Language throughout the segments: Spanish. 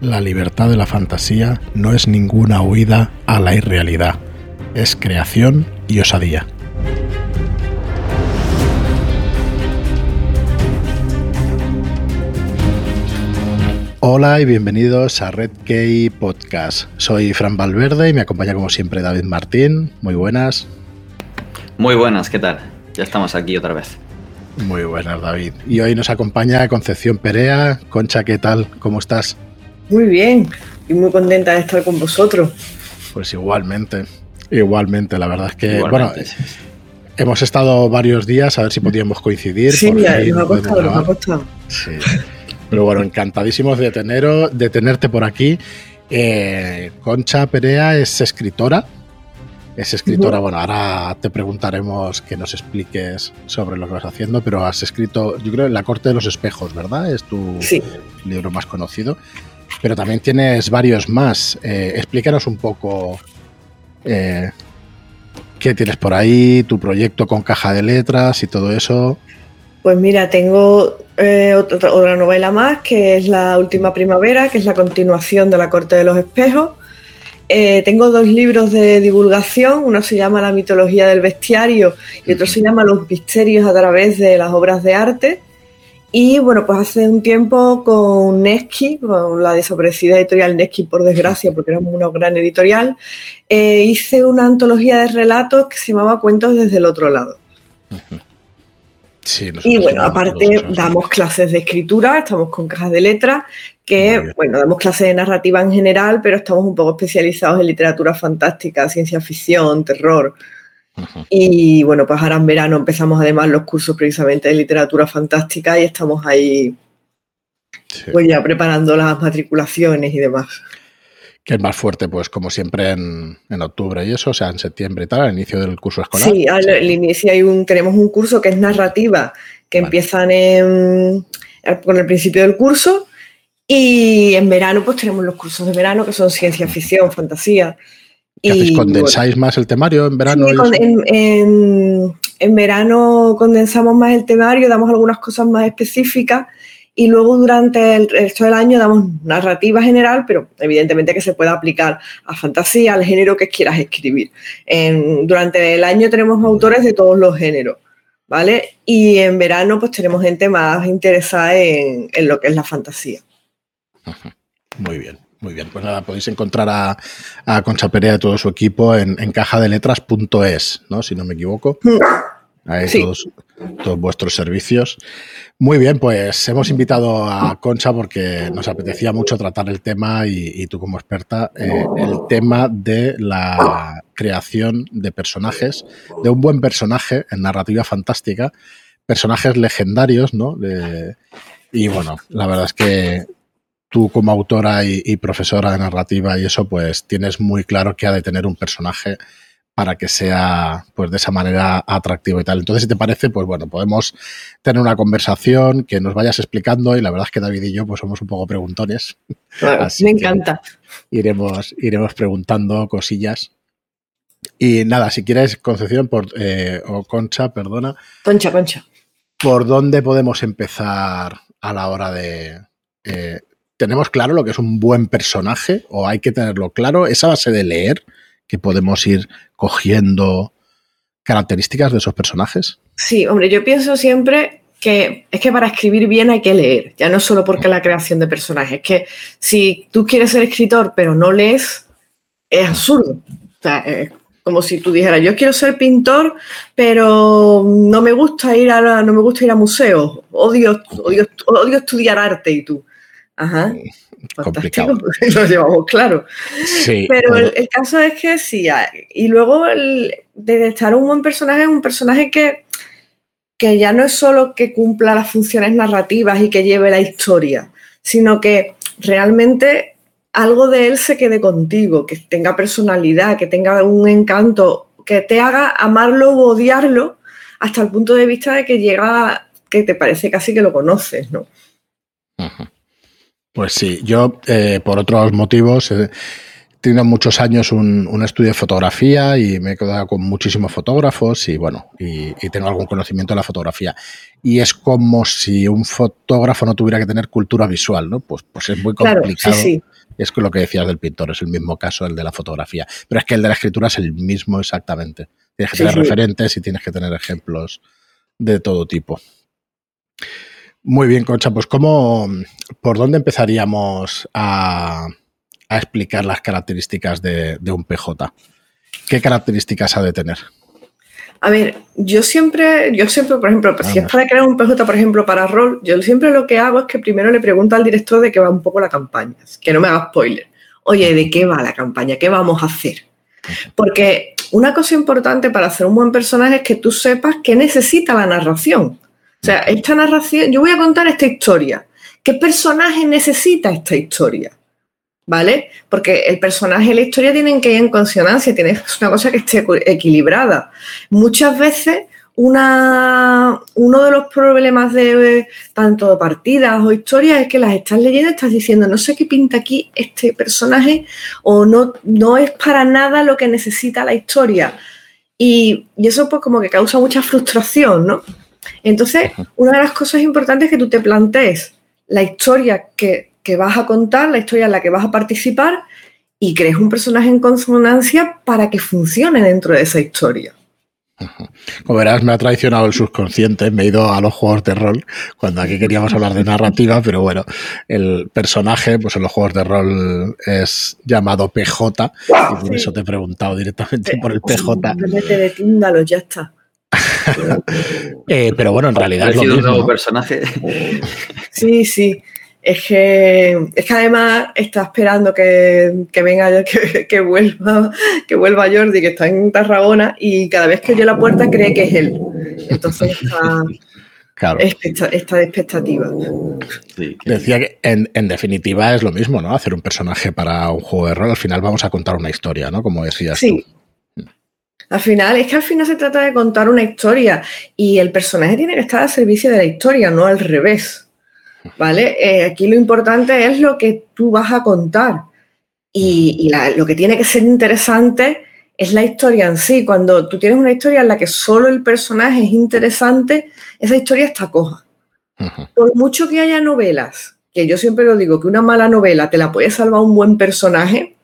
La libertad de la fantasía no es ninguna huida a la irrealidad, es creación y osadía. Hola y bienvenidos a Red Key Podcast. Soy Fran Valverde y me acompaña como siempre David Martín. Muy buenas. Muy buenas, ¿qué tal? Ya estamos aquí otra vez. Muy buenas, David. Y hoy nos acompaña Concepción Perea. Concha, ¿qué tal? ¿Cómo estás? Muy bien, y muy contenta de estar con vosotros. Pues igualmente, igualmente, la verdad es que, bueno, hemos estado varios días a ver si podíamos coincidir. Sí, nos ha costado, nos ha costado. Sí. Pero bueno, encantadísimos de, tener, de tenerte por aquí. Eh, Concha Perea es escritora. Es escritora, bueno, ahora te preguntaremos que nos expliques sobre lo que vas haciendo, pero has escrito, yo creo, La Corte de los Espejos, ¿verdad? Es tu libro más conocido pero también tienes varios más. Eh, explícanos un poco eh, qué tienes por ahí, tu proyecto con caja de letras y todo eso. Pues mira, tengo eh, otra, novela más, que es La Última Primavera, que es la continuación de La Corte de los Espejos. tengo dos libros de divulgación, uno se llama La mitología del bestiario y otro se llama Los misterios a través de las obras de arte. Y bueno, pues hace un tiempo con Nesky, con la desaparecida editorial Nesky, por desgracia, porque era una gran editorial, eh, hice una antología de relatos que se llamaba Cuentos desde el otro lado. Sí, y bueno, aparte damos clases de escritura, estamos con cajas de letras, que bueno, damos clases de narrativa en general, pero estamos un poco especializados en literatura fantástica, ciencia ficción, terror. Y bueno, pues ahora en verano empezamos además los cursos precisamente de literatura fantástica y estamos ahí pues ya preparando las matriculaciones y demás. Que es más fuerte, pues como siempre en, octubre y eso, o sea, en septiembre y tal, al inicio del curso escolar. Sí, al, inicio hay un, tenemos un curso que es narrativa, que empiezan en, con el principio del curso y en verano pues tenemos los cursos de verano que son ciencia ficción, fantasía. ¿Condensáis más el temario en verano? en, verano condensamos más el temario, damos algunas cosas más específicas y luego durante el resto del año damos narrativa general, pero evidentemente que se puede aplicar a fantasía, al género que quieras escribir. durante el año tenemos autores de todos los géneros, ¿vale? Y en verano pues tenemos gente más interesada en, lo que es la fantasía. Muy bien. Muy bien, pues nada, podéis encontrar a, a Concha Perea y todo su equipo en, en cajadeletras.es, ¿no? Si no me equivoco. Ahí todos, todos, vuestros servicios. Muy bien, pues hemos invitado a Concha porque nos apetecía mucho tratar el tema y, tú como experta, eh, el tema de la creación de personajes, de un buen personaje en narrativa fantástica, personajes legendarios, ¿no? y bueno, la verdad es que tú como autora y, profesora de narrativa y eso, pues tienes muy claro que ha de tener un personaje para que sea pues de esa manera atractivo y tal. Entonces, si te parece, pues bueno, podemos tener una conversación que nos vayas explicando y la verdad es que David y yo pues somos un poco preguntones. me encanta. Iremos, iremos preguntando cosillas. Y nada, si quieres, Concepción por, eh, o Concha, perdona. Concha, Concha. ¿Por dónde podemos empezar a la hora de, eh, tenemos claro lo que es un buen personaje o hay que tenerlo claro, esa base de leer que podemos ir cogiendo características de esos personajes. Sí, hombre, yo pienso siempre que es que para escribir bien hay que leer, ya no solo porque la creación de personajes, es que si tú quieres ser escritor pero no lees, es absurdo. O sea, es como si tú dijeras, yo quiero ser pintor, pero no me gusta ir a, no me gusta ir a museos, odio, odio, odio estudiar arte y tú. Ajá. Complicado. Lo llevamos claro. Sí, Pero el, caso es que sí. Y luego el, de estar un buen personaje es un personaje que, que ya no es solo que cumpla las funciones narrativas y que lleve la historia, sino que realmente algo de él se quede contigo, que tenga personalidad, que tenga un encanto, que te haga amarlo o odiarlo hasta el punto de vista de que llega, que te parece casi que lo conoces, ¿no? Pues sí, yo eh, por otros motivos he tenido muchos años un, estudio de fotografía y me he quedado con muchísimos fotógrafos y bueno, y, tengo algún conocimiento de la fotografía. Y es como si un fotógrafo no tuviera que tener cultura visual, ¿no? Pues, pues es muy complicado es lo que decías del pintor, es el mismo caso el de la fotografía. Pero es que el de la escritura es el mismo exactamente. Tienes que tener referentes y tienes que tener ejemplos de todo tipo. Muy bien, Concha, pues ¿cómo, ¿por dónde empezaríamos a, explicar las características de, un PJ? ¿Qué características ha de tener? A ver, yo siempre, yo siempre, por ejemplo, si es para crear un PJ, por ejemplo, para rol, yo siempre lo que hago es que primero le pregunto al director de qué va un poco la campaña, que no me haga spoiler. Oye, ¿de qué va la campaña? ¿Qué vamos a hacer? Porque una cosa importante para hacer un buen personaje es que tú sepas qué necesita la narración. O sea, esta narración, yo voy a contar esta historia. ¿Qué personaje necesita esta historia? ¿Vale? Porque el personaje y la historia tienen que ir en consonancia, tiene una cosa que esté equilibrada. Muchas veces una, uno de los problemas de tanto partidas o historias es que las estás leyendo y estás diciendo, no sé qué pinta aquí este personaje o no, no es para nada lo que necesita la historia. Y, y eso pues como que causa mucha frustración, ¿no? Entonces, una de las cosas importantes es que tú te plantees la historia que, vas a contar, la historia en la que vas a participar y crees un personaje en consonancia para que funcione dentro de esa historia. Como verás, me ha traicionado el subconsciente, me he ido a los juegos de rol, cuando aquí queríamos hablar de narrativa, pero bueno, el personaje, pues en los juegos de rol es llamado PJ, y por eso te he preguntado directamente por el PJ. Simplemente de ya está. Eh, pero bueno, en realidad es lo un nuevo personaje. Sí, sí. Es que, es que además está esperando que, venga, que, que, vuelva, que vuelva Jordi, que está en Tarragona, y cada vez que oye la puerta cree que es él. Entonces está, claro. está de expectativa. Decía que en, en, definitiva es lo mismo, ¿no? Hacer un personaje para un juego de rol. Al final vamos a contar una historia, ¿no? Como decías sí. tú. Al final, es que al final se trata de contar una historia y el personaje tiene que estar al servicio de la historia, no al revés. ¿Vale? Eh, aquí lo importante es lo que tú vas a contar. Y, lo que tiene que ser interesante es la historia en sí. Cuando tú tienes una historia en la que solo el personaje es interesante, esa historia está coja. Por mucho que haya novelas, que yo siempre lo digo, que una mala novela te la puede salvar un buen personaje,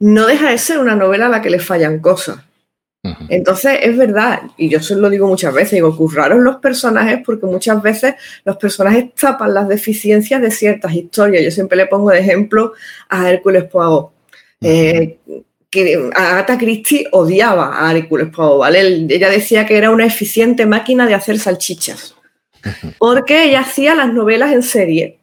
no deja de ser una novela a la que le fallan cosas. Entonces, es verdad, y yo se lo digo muchas veces, digo, curraron los personajes porque muchas veces los personajes tapan las deficiencias de ciertas historias. Yo siempre le pongo de ejemplo a Hércules Poirot. Eh, que Agatha Christie odiaba a Hércules Poirot, ¿vale? ella decía que era una eficiente máquina de hacer salchichas, porque ella hacía las novelas en serie.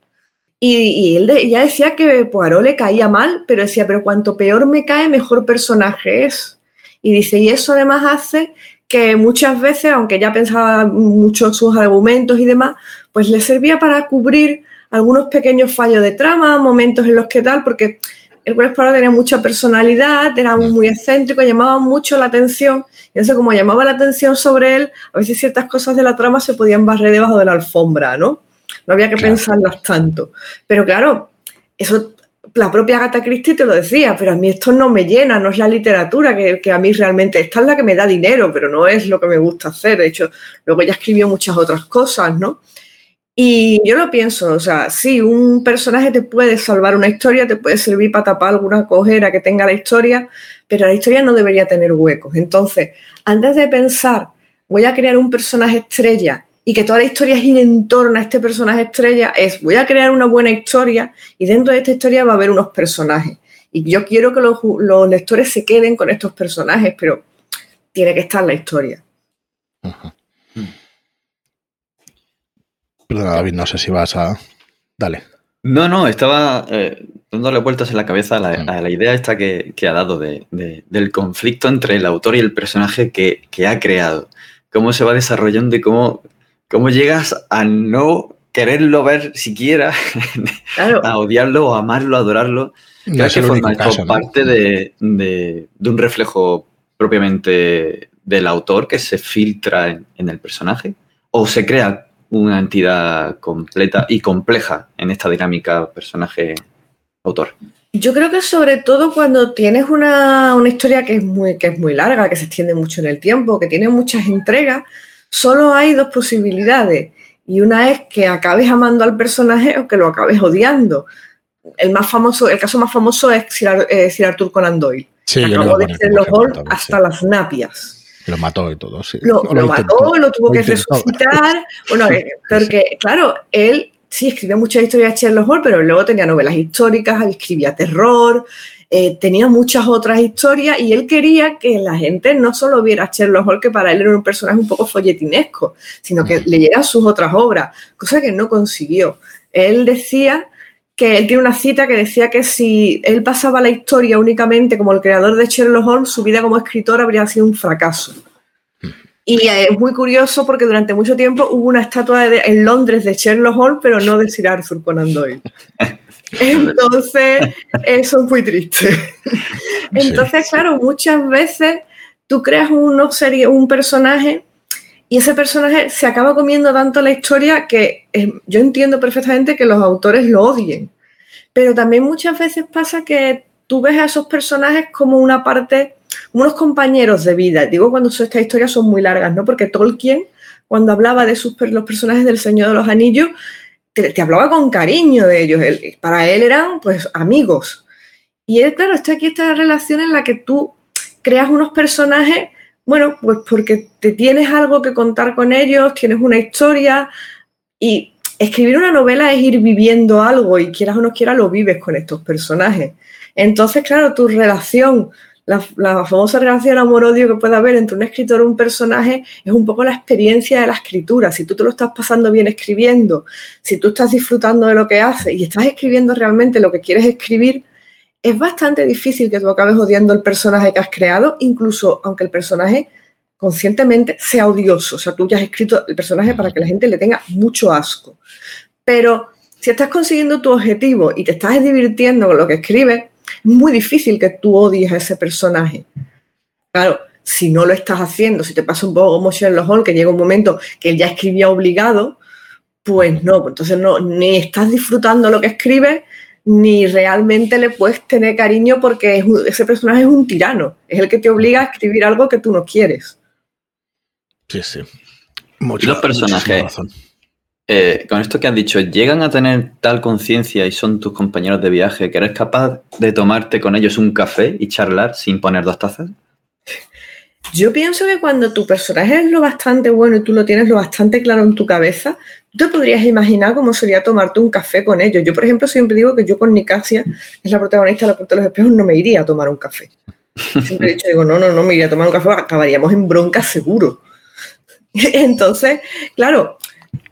Y, él ella decía que Poirot le caía mal, pero decía, pero cuanto peor me cae, mejor personaje es. Y dice, y eso además hace que muchas veces, aunque ya pensaba mucho sus argumentos y demás, pues le servía para cubrir algunos pequeños fallos de trama, momentos en los que tal, porque el Juez tenía mucha personalidad, era muy excéntrico, llamaba mucho la atención. Y entonces, como llamaba la atención sobre él, a veces ciertas cosas de la trama se podían barrer debajo de la alfombra, ¿no? No había que pensarlas tanto. Pero claro, eso la propia Gata Christie te lo decía, pero a mí esto no me llena, no es la literatura que, a mí realmente, esta es la que me da dinero, pero no es lo que me gusta hacer. De hecho, luego ella escribió muchas otras cosas, ¿no? Y yo lo pienso, o sea, sí, un personaje te puede salvar una historia, te puede servir para tapar alguna cojera que tenga la historia, pero la historia no debería tener huecos. Entonces, antes de pensar, voy a crear un personaje estrella y que toda la historia gira en torno a este personaje estrella, es voy a crear una buena historia y dentro de esta historia va a haber unos personajes. Y yo quiero que los, lectores se queden con estos personajes, pero tiene que estar la historia. Perdona, David, no sé si vas a. Dale. No, no, estaba eh, dándole vueltas en la cabeza a la, idea esta que, ha dado del conflicto entre el autor y el personaje que, que, ha creado. Cómo se va desarrollando y cómo ¿Cómo llegas a no quererlo ver siquiera, a odiarlo, o amarlo, adorarlo? Creo que forma parte de, un reflejo propiamente del autor que se filtra en, el personaje? ¿O se crea una entidad completa y compleja en esta dinámica personaje-autor? Yo creo que sobre todo cuando tienes una, una, historia que es, muy, que es muy larga, que se extiende mucho en el tiempo, que tiene muchas entregas, Solo hay dos posibilidades y una es que acabes amando al personaje o que lo acabes odiando. el más famoso, el caso más famoso es Sir, eh, Arthur Conan Doyle. Sí, acabó de ser los hasta las napias. Lo mató y todo, sí. Lo, mató, lo tuvo que resucitar. Bueno, eh, porque, claro, él sí escribía muchas historias de Sherlock Holmes, pero luego tenía novelas históricas, escribía terror, eh, tenía muchas otras historias y él quería que la gente no solo viera a Sherlock Holmes, que para él era un personaje un poco folletinesco, sino que leyera sus otras obras, cosa que no consiguió. Él decía que él tiene una cita que decía que si él pasaba la historia únicamente como el creador de Sherlock Holmes, su vida como escritor habría sido un fracaso. Y es muy curioso porque durante mucho tiempo hubo una estatua en Londres de Sherlock Holmes, pero no de Sir Arthur Conan Doyle. Entonces, eso es muy triste. Entonces, claro, muchas veces tú creas un, serie, un personaje y ese personaje se acaba comiendo tanto la historia que eh, yo entiendo perfectamente que los autores lo odien. Pero también muchas veces pasa que tú ves a esos personajes como una parte, unos compañeros de vida. Digo cuando estas historias son muy largas, ¿no? Porque Tolkien, cuando hablaba de sus, los personajes del Señor de los Anillos, te, hablaba con cariño de ellos. para él eran, pues, amigos. Y él, claro, está aquí esta relación en la que tú creas unos personajes bueno, pues porque te tienes algo que contar con ellos, tienes una historia y escribir una novela es ir viviendo algo y quieras o no quieras lo vives con estos personajes. Entonces, claro, tu relación, la, famosa relación amor-odio que puede haber entre un escritor y un personaje es un poco la experiencia de la escritura. Si tú te lo estás pasando bien escribiendo, si tú estás disfrutando de lo que haces y estás escribiendo realmente lo que quieres escribir, es bastante difícil que tú acabes odiando el personaje que has creado, incluso aunque el personaje conscientemente sea odioso. O sea, tú ya has escrito el personaje para que la gente le tenga mucho asco. Pero si estás consiguiendo tu objetivo y te estás divirtiendo con lo que escribes, es muy difícil que tú odies a ese personaje. Claro, si no lo estás haciendo, si te pasa un poco como Sherlock Holmes, que llega un momento que él ya escribía obligado, pues no, entonces no, ni estás disfrutando lo que escribes, ni realmente le puedes tener cariño porque ese personaje es un tirano, es el que te obliga a escribir algo que tú no quieres. Sí, sí. y los personajes, eh, con esto que has dicho, ¿llegan a tener tal conciencia y son tus compañeros de viaje que eres capaz de tomarte con ellos un café y charlar sin poner dos tazas? Yo pienso que cuando tu personaje es lo bastante bueno y tú lo tienes lo bastante claro en tu cabeza, tú te podrías imaginar cómo sería tomarte un café con ellos. Yo, por ejemplo, siempre digo que yo con Nicasia, es la protagonista de La Puerta de los Espejos, no me iría a tomar un café. Siempre he dicho, digo, no, no, no me iría a tomar un café, acabaríamos en bronca seguro. Entonces, claro,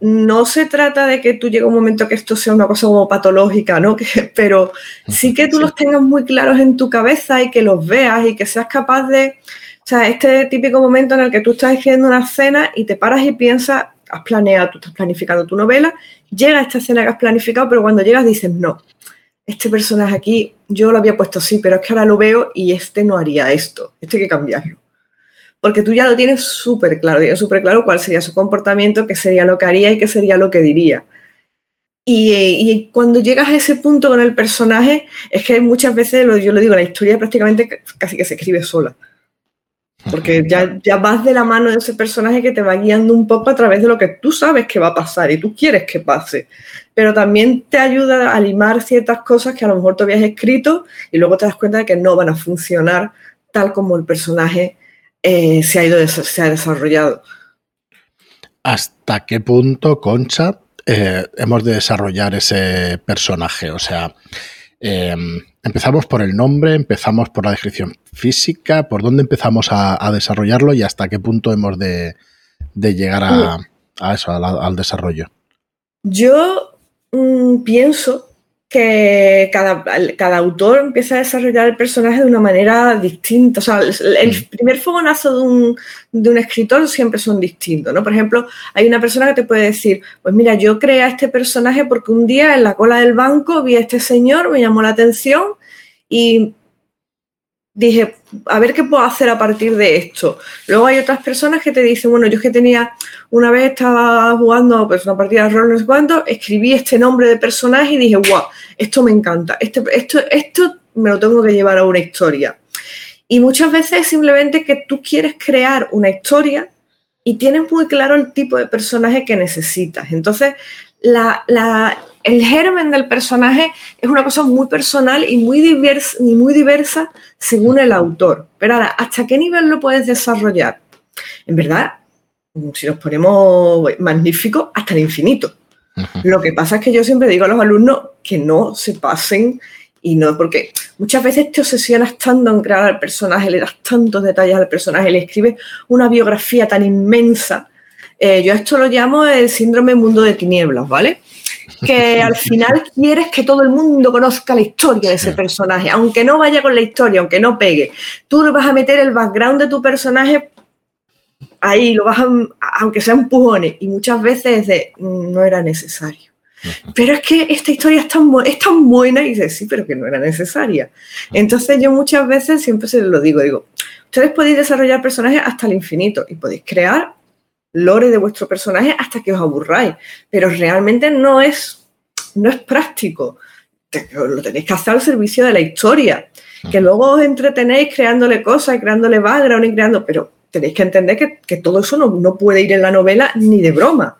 no se trata de que tú llegue un momento que esto sea una cosa como patológica, ¿no? pero sí que tú los tengas muy claros en tu cabeza y que los veas y que seas capaz de o sea, este típico momento en el que tú estás escribiendo una escena y te paras y piensas, has planeado, tú estás planificando tu novela, llega esta escena que has planificado, pero cuando llegas dices, no, este personaje aquí yo lo había puesto así, pero es que ahora lo veo y este no haría esto, este hay que cambiarlo. Porque tú ya lo tienes súper claro, tienes súper claro cuál sería su comportamiento, qué sería lo que haría y qué sería lo que diría. Y, y, cuando llegas a ese punto con el personaje, es que muchas veces, yo lo digo, la historia prácticamente casi que se escribe sola. Porque ya, ya vas de la mano de ese personaje que te va guiando un poco a través de lo que tú sabes que va a pasar y tú quieres que pase. Pero también te ayuda a limar ciertas cosas que a lo mejor tú habías escrito y luego te das cuenta de que no van a funcionar tal como el personaje eh, se, ha ido, se ha desarrollado. ¿Hasta qué punto, Concha, eh, hemos de desarrollar ese personaje? O sea, Em, empezamos por el nombre, empezamos por la descripción física, por dónde empezamos a, desarrollarlo y hasta qué punto hemos de, llegar a, eso, al, desarrollo. Yo mm, pienso que cada, cada, autor empieza a desarrollar el personaje de una manera distinta. O sea, el, mm. primer fogonazo de un, de un, escritor siempre son distintos, ¿no? Por ejemplo, hay una persona que te puede decir, pues mira, yo creé a este personaje porque un día en la cola del banco vi a este señor, me llamó la atención y dije, a ver qué puedo hacer a partir de esto. Luego hay otras personas que te dicen, bueno, yo es que tenía, una vez estaba jugando pues, una partida de rol, no sé escribí este nombre de personaje y dije, wow, esto me encanta, este, esto, esto me lo tengo que llevar a una historia. Y muchas veces es simplemente que tú quieres crear una historia y tienes muy claro el tipo de personaje que necesitas. Entonces, el germen del personaje es una cosa muy personal y muy, diversa, y muy diversa según el autor. Pero ahora, ¿hasta qué nivel lo puedes desarrollar? En verdad, si nos ponemos magníficos, hasta el infinito. Lo que pasa es que yo siempre digo a los alumnos que no se pasen y no, porque muchas veces te obsesionas tanto en crear al personaje, le das tantos detalles al personaje, le escribes una biografía tan inmensa. Eh, yo esto lo llamo el síndrome mundo de tinieblas, ¿vale? Que al final quieres que todo el mundo conozca la historia de ese personaje, aunque no vaya con la historia, aunque no pegue. Tú le vas a meter el background de tu personaje ahí lo vas a, aunque sea empujones, y muchas veces de, mm, no era necesario. Pero es que esta historia es tan, es tan buena y dices, sí, pero que no era necesaria. Entonces yo muchas veces siempre se lo digo, digo, ustedes podéis desarrollar personajes hasta el infinito y podéis crear lore de vuestro personaje hasta que os aburráis, pero realmente no es, no es práctico. Lo tenéis que hacer al servicio de la historia, que luego os entretenéis creándole cosas y creándole background y creando, pero tenéis que entender que, todo eso no, puede ir en la novela ni de broma.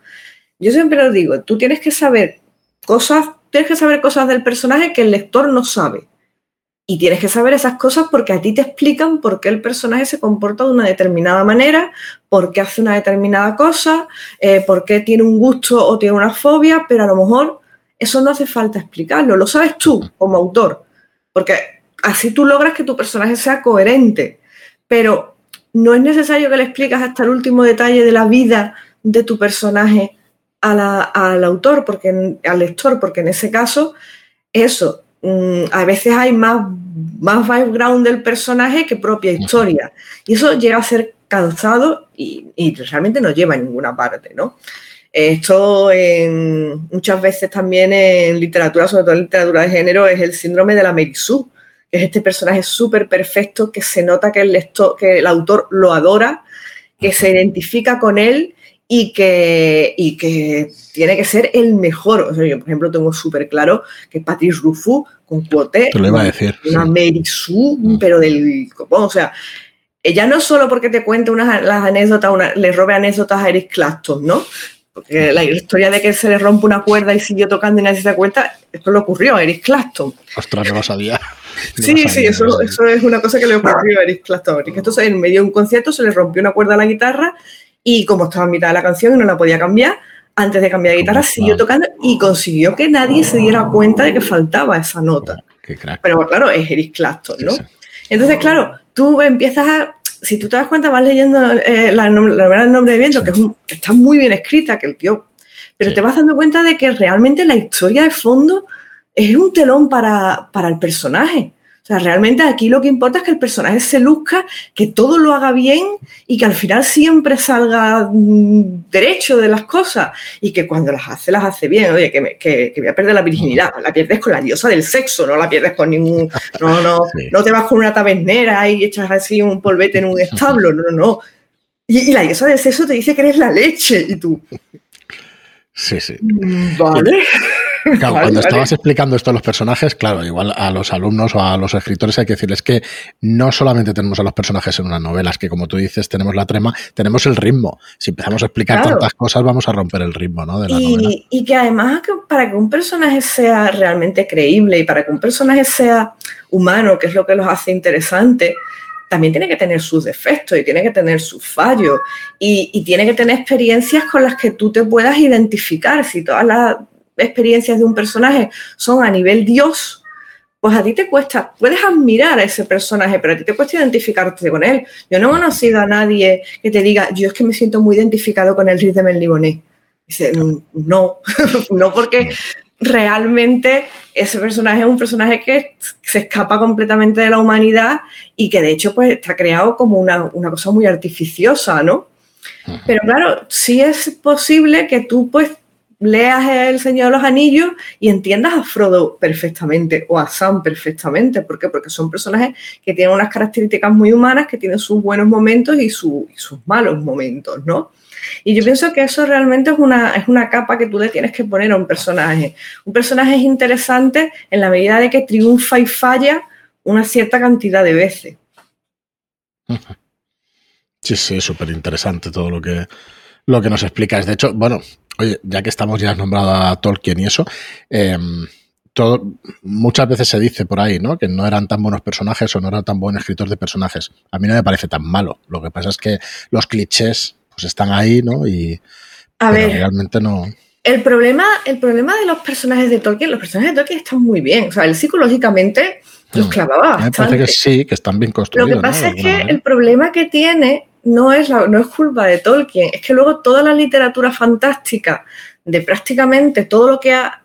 Yo siempre lo digo, tú tienes que saber cosas, tienes que saber cosas del personaje que el lector no sabe. Y tienes que saber esas cosas porque a ti te explican por qué el personaje se comporta de una determinada manera, por qué hace una determinada cosa, eh, por qué tiene un gusto o tiene una fobia, pero a lo mejor eso no hace falta explicarlo, lo sabes tú como autor, porque así tú logras que tu personaje sea coherente. Pero no es necesario que le expliques hasta el último detalle de la vida de tu personaje al autor, porque, al lector, porque en ese caso, eso, mm, a veces hay más, más background del personaje que propia historia. Y eso llega a ser cansado y, realmente no lleva a ninguna parte, ¿no? Esto muchas veces también en literatura, sobre todo en literatura de género, es el síndrome de la Merisú, que es este personaje súper perfecto, que se nota que el, lector, que el autor lo adora, que se identifica con él y que, y que tiene que ser el mejor. yo, por ejemplo, tengo súper claro que Patrice Ruffo con Quote, Te lo iba a decir, una Mary Sue, mm. pero del... O sea, ella no solo porque te cuente unas las anécdotas, le robe anécdotas a Eric Clapton, ¿no? Porque la historia de que se le rompe una cuerda y siguió tocando y nadie se da cuenta, esto le ocurrió a Eric Clapton. Ostras, no lo sabía. sí, sí, eso, eso, es una cosa que le ocurrió a Eric Clapton. Entonces, en medio de un concierto se le rompió una cuerda a la guitarra y como estaba en mitad de la canción y no la podía cambiar, antes de cambiar de guitarra siguió tocando y consiguió que nadie se diera cuenta de que faltaba esa nota. Pero claro, es Eric Clapton, ¿no? Entonces, claro, tú empiezas a si tú te das cuenta, vas leyendo eh, la, novela del nombre de viento, que, está muy bien escrita, que el tío. Pero te vas dando cuenta de que realmente la historia de fondo es un telón para, para el personaje. O sea, realmente aquí lo que importa es que el personaje se luzca, que todo lo haga bien y que al final siempre salga mm, derecho de las cosas y que cuando las hace, las hace bien. Oye, que, que, voy a perder la virginidad, la pierdes con la diosa del sexo, no la pierdes con ningún... No, no, no te vas con una tabernera y echas así un polvete en un establo, no, no, no. Y, y la diosa del sexo te dice que eres la leche y tú... Sí, sí. Vale. cuando estabas explicando esto a los personajes, claro, igual a los alumnos o a los escritores hay que decirles que no solamente tenemos a los personajes en una novela, es que como tú dices, tenemos la trama, tenemos el ritmo. Si empezamos a explicar tantas cosas, vamos a romper el ritmo ¿no? de la y, novela. Y que además, para que un personaje sea realmente creíble y para que un personaje sea humano, que es lo que los hace interesantes, también tiene que tener sus defectos y tiene que tener sus fallos y, y, tiene que tener experiencias con las que tú te puedas identificar. Si todas las experiencias de un personaje son a nivel Dios, pues a ti te cuesta, puedes admirar a ese personaje, pero a ti te cuesta identificarte con él. Yo no he conocido a nadie que te diga, yo es que me siento muy identificado con el Riz de Melniboné. Dice, no, no porque realmente ese personaje es un personaje que se escapa completamente de la humanidad y que de hecho pues está creado como una, una cosa muy artificiosa, ¿no? Pero claro, sí es posible que tú pues leas El Señor de los Anillos y entiendas a Frodo perfectamente o a Sam perfectamente. ¿Por qué? Porque son personajes que tienen unas características muy humanas, que tienen sus buenos momentos y, sus malos momentos, ¿no? Y yo pienso que eso realmente es una, es una capa que tú le tienes que poner a un personaje. Un personaje es interesante en la medida de que triunfa y falla una cierta cantidad de veces. Sí, sí, súper interesante todo lo que, lo que nos explicas. De hecho, bueno, Oye, ya que estamos ya nombrado a Tolkien y eso, em, todo, muchas veces se dice por ahí, ¿no? Que no eran tan buenos personajes o no eran tan buen escritor de personajes. A mí no me parece tan malo. Lo que pasa es que los clichés pues están ahí, ¿no? Y a ver, realmente no. El problema, el problema de los personajes de Tolkien, los personajes de Tolkien están muy bien. O sea, él psicológicamente los mm. clavaba. Me parece que sí, que están bien construidos. Lo que pasa es que el problema que tiene no es, no es culpa de Tolkien, es que luego toda la literatura fantástica de prácticamente todo lo que ha,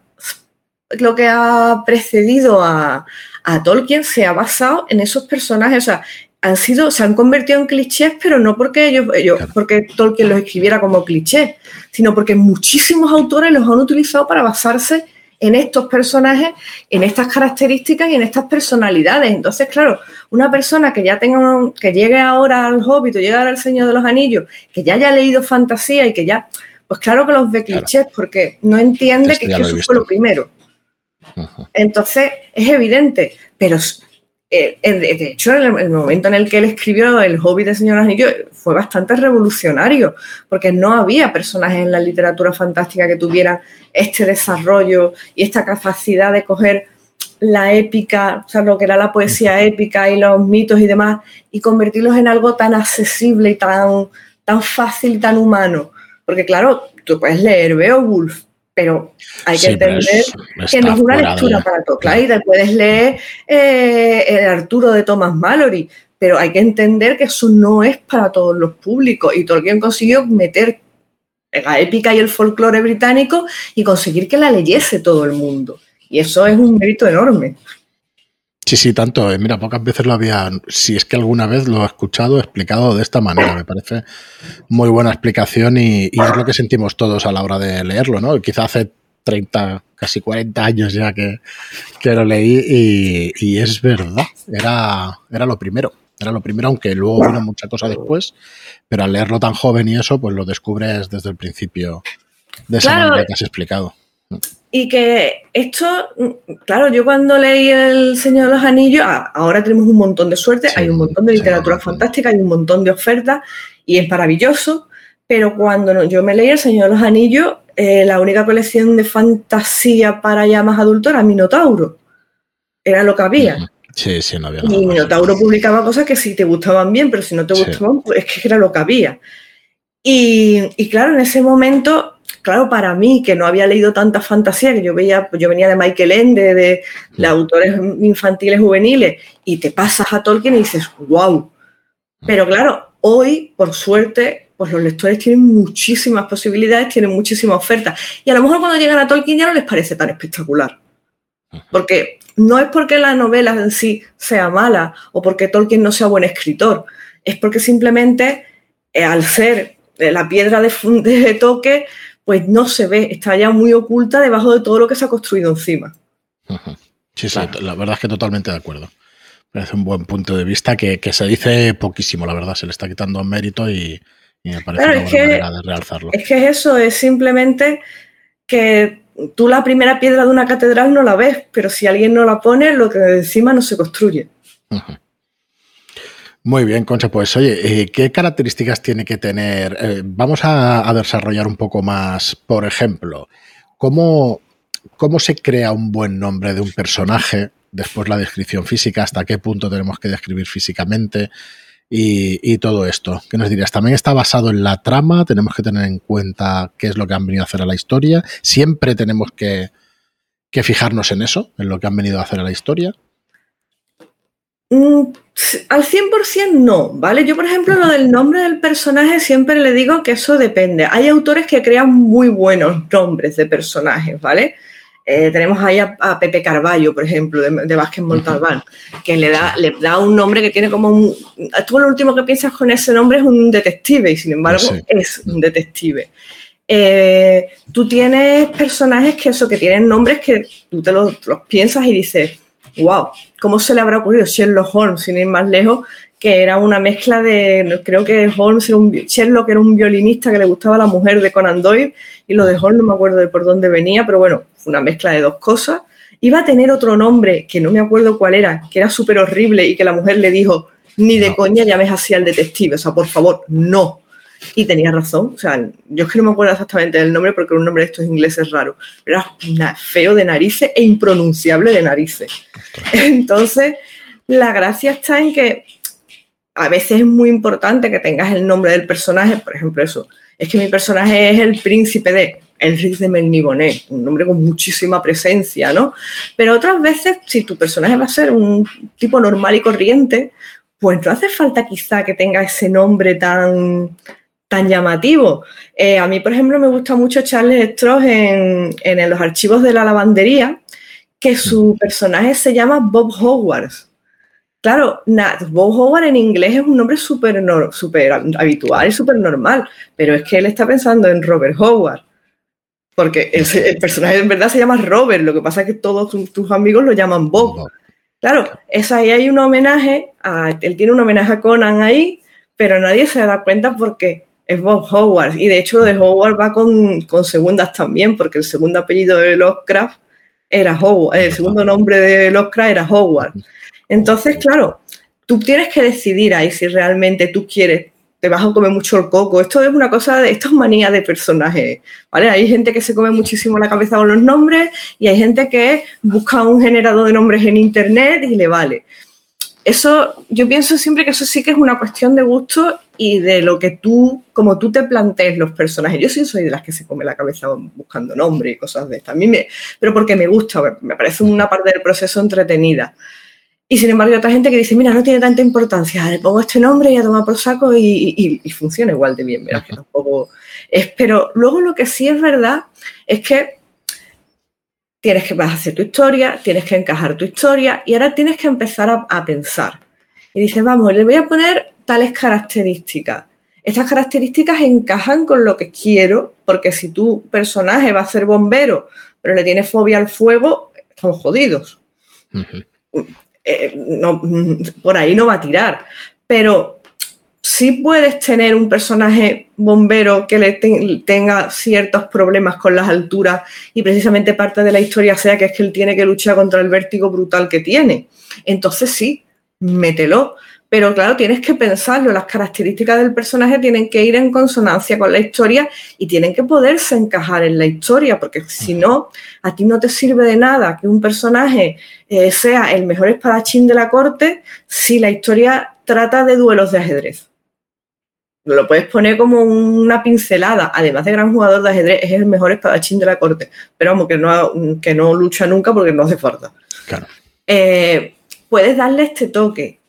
lo que ha precedido a, a Tolkien se ha basado en esos personajes. O sea, han sido, se han convertido en clichés, pero no porque ellos, ellos porque Tolkien los escribiera como clichés, sino porque muchísimos autores los han utilizado para basarse en estos personajes, en estas características y en estas personalidades. Entonces, claro, una persona que ya tenga, que llegue ahora al Hobbit o llegue ahora al Señor de los Anillos, que ya haya leído fantasía y que ya, pues claro que los ve clichés, porque no entiende que, eso fue lo primero. Entonces, es evidente, pero eh, de hecho, el, el, momento en el que él escribió El Hobbit de Señor Anillo fue bastante revolucionario, porque no había personajes en la literatura fantástica que tuvieran este desarrollo y esta capacidad de coger la épica, o sea, lo que era la poesía épica y los mitos y demás, y convertirlos en algo tan accesible y tan, tan fácil, tan humano. Porque claro, tú puedes leer Beowulf pero hay que entender que no es una lectura para todos. Claro, y te puedes leer eh, El Arturo de Thomas Mallory, pero hay que entender que eso no es para todos los públicos. Y Tolkien consiguió meter la épica y el folclore británico y conseguir que la leyese todo el mundo. Y eso es un mérito enorme. Sí, sí, tanto. Eh, mira, pocas veces lo había, si es que alguna vez lo he escuchado explicado de esta manera. Me parece muy buena explicación y, es lo que sentimos todos a la hora de leerlo, ¿no? Quizá hace 30, casi 40 años ya que, que lo leí y, es verdad, era, era lo primero. Era lo primero, aunque luego vino mucha cosa después, pero al leerlo tan joven y eso, pues lo descubres desde el principio de esa manera que has explicado. Y que esto, claro, yo cuando leí El Señor de los Anillos, ahora tenemos un montón de suerte, hay un montón de literatura fantástica, hay un montón de ofertas y es maravilloso, pero cuando yo me leí El Señor de los Anillos, eh, la única colección de fantasía para ya más adultos era Minotauro. Era lo que había. Sí, sí, no había nada. Y Minotauro publicaba cosas que sí te gustaban bien, pero si no te gustaban, pues es que era lo que había. Y, y claro, en ese momento claro, para mí, que no había leído tanta fantasía, que yo veía, yo venía de Michael Ende, de, de, autores infantiles juveniles, y te pasas a Tolkien y dices, wow. Pero claro, hoy, por suerte, pues los lectores tienen muchísimas posibilidades, tienen muchísimas ofertas. Y a lo mejor cuando llegan a Tolkien ya no les parece tan espectacular. Porque no es porque la novela en sí sea mala o porque Tolkien no sea buen escritor, es porque simplemente eh, al ser eh, la piedra de, de toque, pues no se ve, está ya muy oculta debajo de todo lo que se ha construido encima. Sí, sí, la verdad es que totalmente de acuerdo. Parece un buen punto de vista que, se dice poquísimo, la verdad, se le está quitando mérito y, me parece una buena manera de realzarlo. Es que eso es simplemente que tú la primera piedra de una catedral no la ves, pero si alguien no la pone, lo que encima no se construye. Muy bien, Concha. Pues oye, eh, ¿qué características tiene que tener? Eh, vamos a, desarrollar un poco más, por ejemplo, ¿cómo, ¿cómo se crea un buen nombre de un personaje? Después la descripción física, hasta qué punto tenemos que describir físicamente y, todo esto. ¿Qué nos dirías? ¿También está basado en la trama? ¿Tenemos que tener en cuenta qué es lo que han venido a hacer a la historia? ¿Siempre tenemos que, que fijarnos en eso, en lo que han venido a hacer a la historia? Mm, al 100% no, ¿vale? Yo, por ejemplo, lo del nombre del personaje siempre le digo que eso depende. Hay autores que crean muy buenos nombres de personajes, ¿vale? Eh, tenemos ahí a, Pepe Carballo, por ejemplo, de, Vázquez Montalbán, que le da, le da un nombre que tiene como un... Tú lo último que piensas con ese nombre es un detective y sin embargo es un detective. Eh, tú tienes personajes que eso, que tienen nombres que tú te los piensas y dices, wow, ¿cómo se le habrá ocurrido Sherlock Holmes, sin ir más lejos, que era una mezcla de, creo que Holmes era un, Sherlock era un violinista que le gustaba a la mujer de Conan Doyle, y lo de Holmes no me acuerdo de por dónde venía, pero bueno, fue una mezcla de dos cosas. Iba a tener otro nombre, que no me acuerdo cuál era, que era súper horrible y que la mujer le dijo, ni de coña llames así al detective, o sea, por favor, no. Y tenía razón. O sea, yo es que no me acuerdo exactamente del nombre porque un nombre de estos ingleses raro. Era feo de narices e impronunciable de narices. Entonces, la gracia está en que a veces es muy importante que tengas el nombre del personaje. Por ejemplo, eso. Es que mi personaje es el príncipe de Enrique de Melniboné, un nombre con muchísima presencia, ¿no? Pero otras veces, si tu personaje va a ser un tipo normal y corriente, pues no hace falta quizá que tenga ese nombre tan, tan llamativo. Eh, a mí, por ejemplo, me gusta mucho Charles Stross en, en, los archivos de la lavandería, que su personaje se llama Bob Howard. Claro, Bob Howard en inglés es un nombre súper super habitual y súper normal, pero es que él está pensando en Robert Howard. Porque el, personaje en verdad se llama Robert, lo que pasa es que todos tus, amigos lo llaman Bob. Claro, es ahí hay un homenaje, a, él tiene un homenaje a Conan ahí, pero nadie se da cuenta porque es Bob Howard. Y de hecho lo de Howard va con, segundas también, porque el segundo apellido de Lovecraft era Howard, el segundo nombre de Lovecraft era Howard. Entonces, claro, tú tienes que decidir ahí si realmente tú quieres te vas a comer mucho el coco. Esto es una cosa de, esto es manía de personajes, ¿vale? Hay gente que se come muchísimo la cabeza con los nombres y hay gente que busca un generador de nombres en internet y le vale. Eso, yo pienso siempre que eso sí que es una cuestión de gusto y de lo que tú, como tú te plantees los personajes. Yo sí soy de las que se come la cabeza buscando nombres y cosas de estas. A mí me, pero porque me gusta, me parece una parte del proceso entretenida. Y sin embargo hay otra gente que dice, mira, no tiene tanta importancia, le pongo este nombre y a tomar por saco y, funciona igual de bien, que tampoco es. Pero luego lo que sí es verdad es que tienes que hacer tu historia, tienes que encajar tu historia y ahora tienes que empezar a, pensar. Y dices, vamos, le voy a poner tales características. Estas características encajan con lo que quiero, porque si tu personaje va a ser bombero, pero le tiene fobia al fuego, estamos jodidos. Eh, no, por ahí no va a tirar. Pero sí puedes tener un personaje bombero que le tenga ciertos problemas con las alturas y precisamente parte de la historia sea que es que él tiene que luchar contra el vértigo brutal que tiene. Entonces sí, mételo. Pero claro, tienes que pensarlo, las características del personaje tienen que ir en consonancia con la historia y tienen que poderse encajar en la historia, porque si no, a ti no te sirve de nada que un personaje eh, sea el mejor espadachín de la corte si la historia trata de duelos de ajedrez. Lo puedes poner como una pincelada, además de gran jugador de ajedrez, es el mejor espadachín de la corte, pero vamos, que no, que no lucha nunca porque no hace falta. Claro. Eh, puedes darle este toque,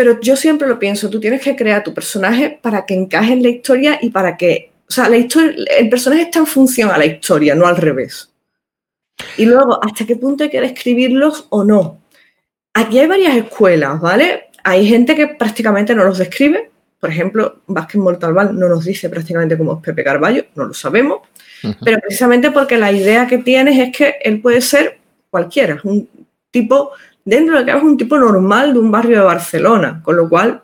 pero yo siempre lo pienso, tú tienes que crear tu personaje para que encaje en la historia y para que, o sea, la historia, el personaje está en función a la historia, no al revés. Y luego, ¿hasta qué punto hay que describirlos o no? Aquí hay varias escuelas, ¿vale? Hay gente que prácticamente no los describe. Por ejemplo, Vázquez Mortalbán no nos dice prácticamente cómo es Pepe Carballo, no lo sabemos. Pero precisamente porque la idea que tienes es que él puede ser cualquiera, un tipo dentro de que es un tipo normal de un barrio de Barcelona, con lo cual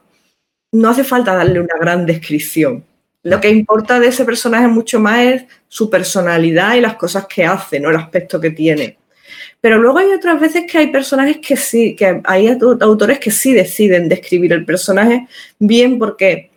no hace falta darle una gran descripción. Lo que importa de ese personaje mucho más es su personalidad y las cosas que hace, no el aspecto que tiene. Pero luego hay otras veces que hay personajes que sí, que hay autores que sí deciden describir el personaje bien porque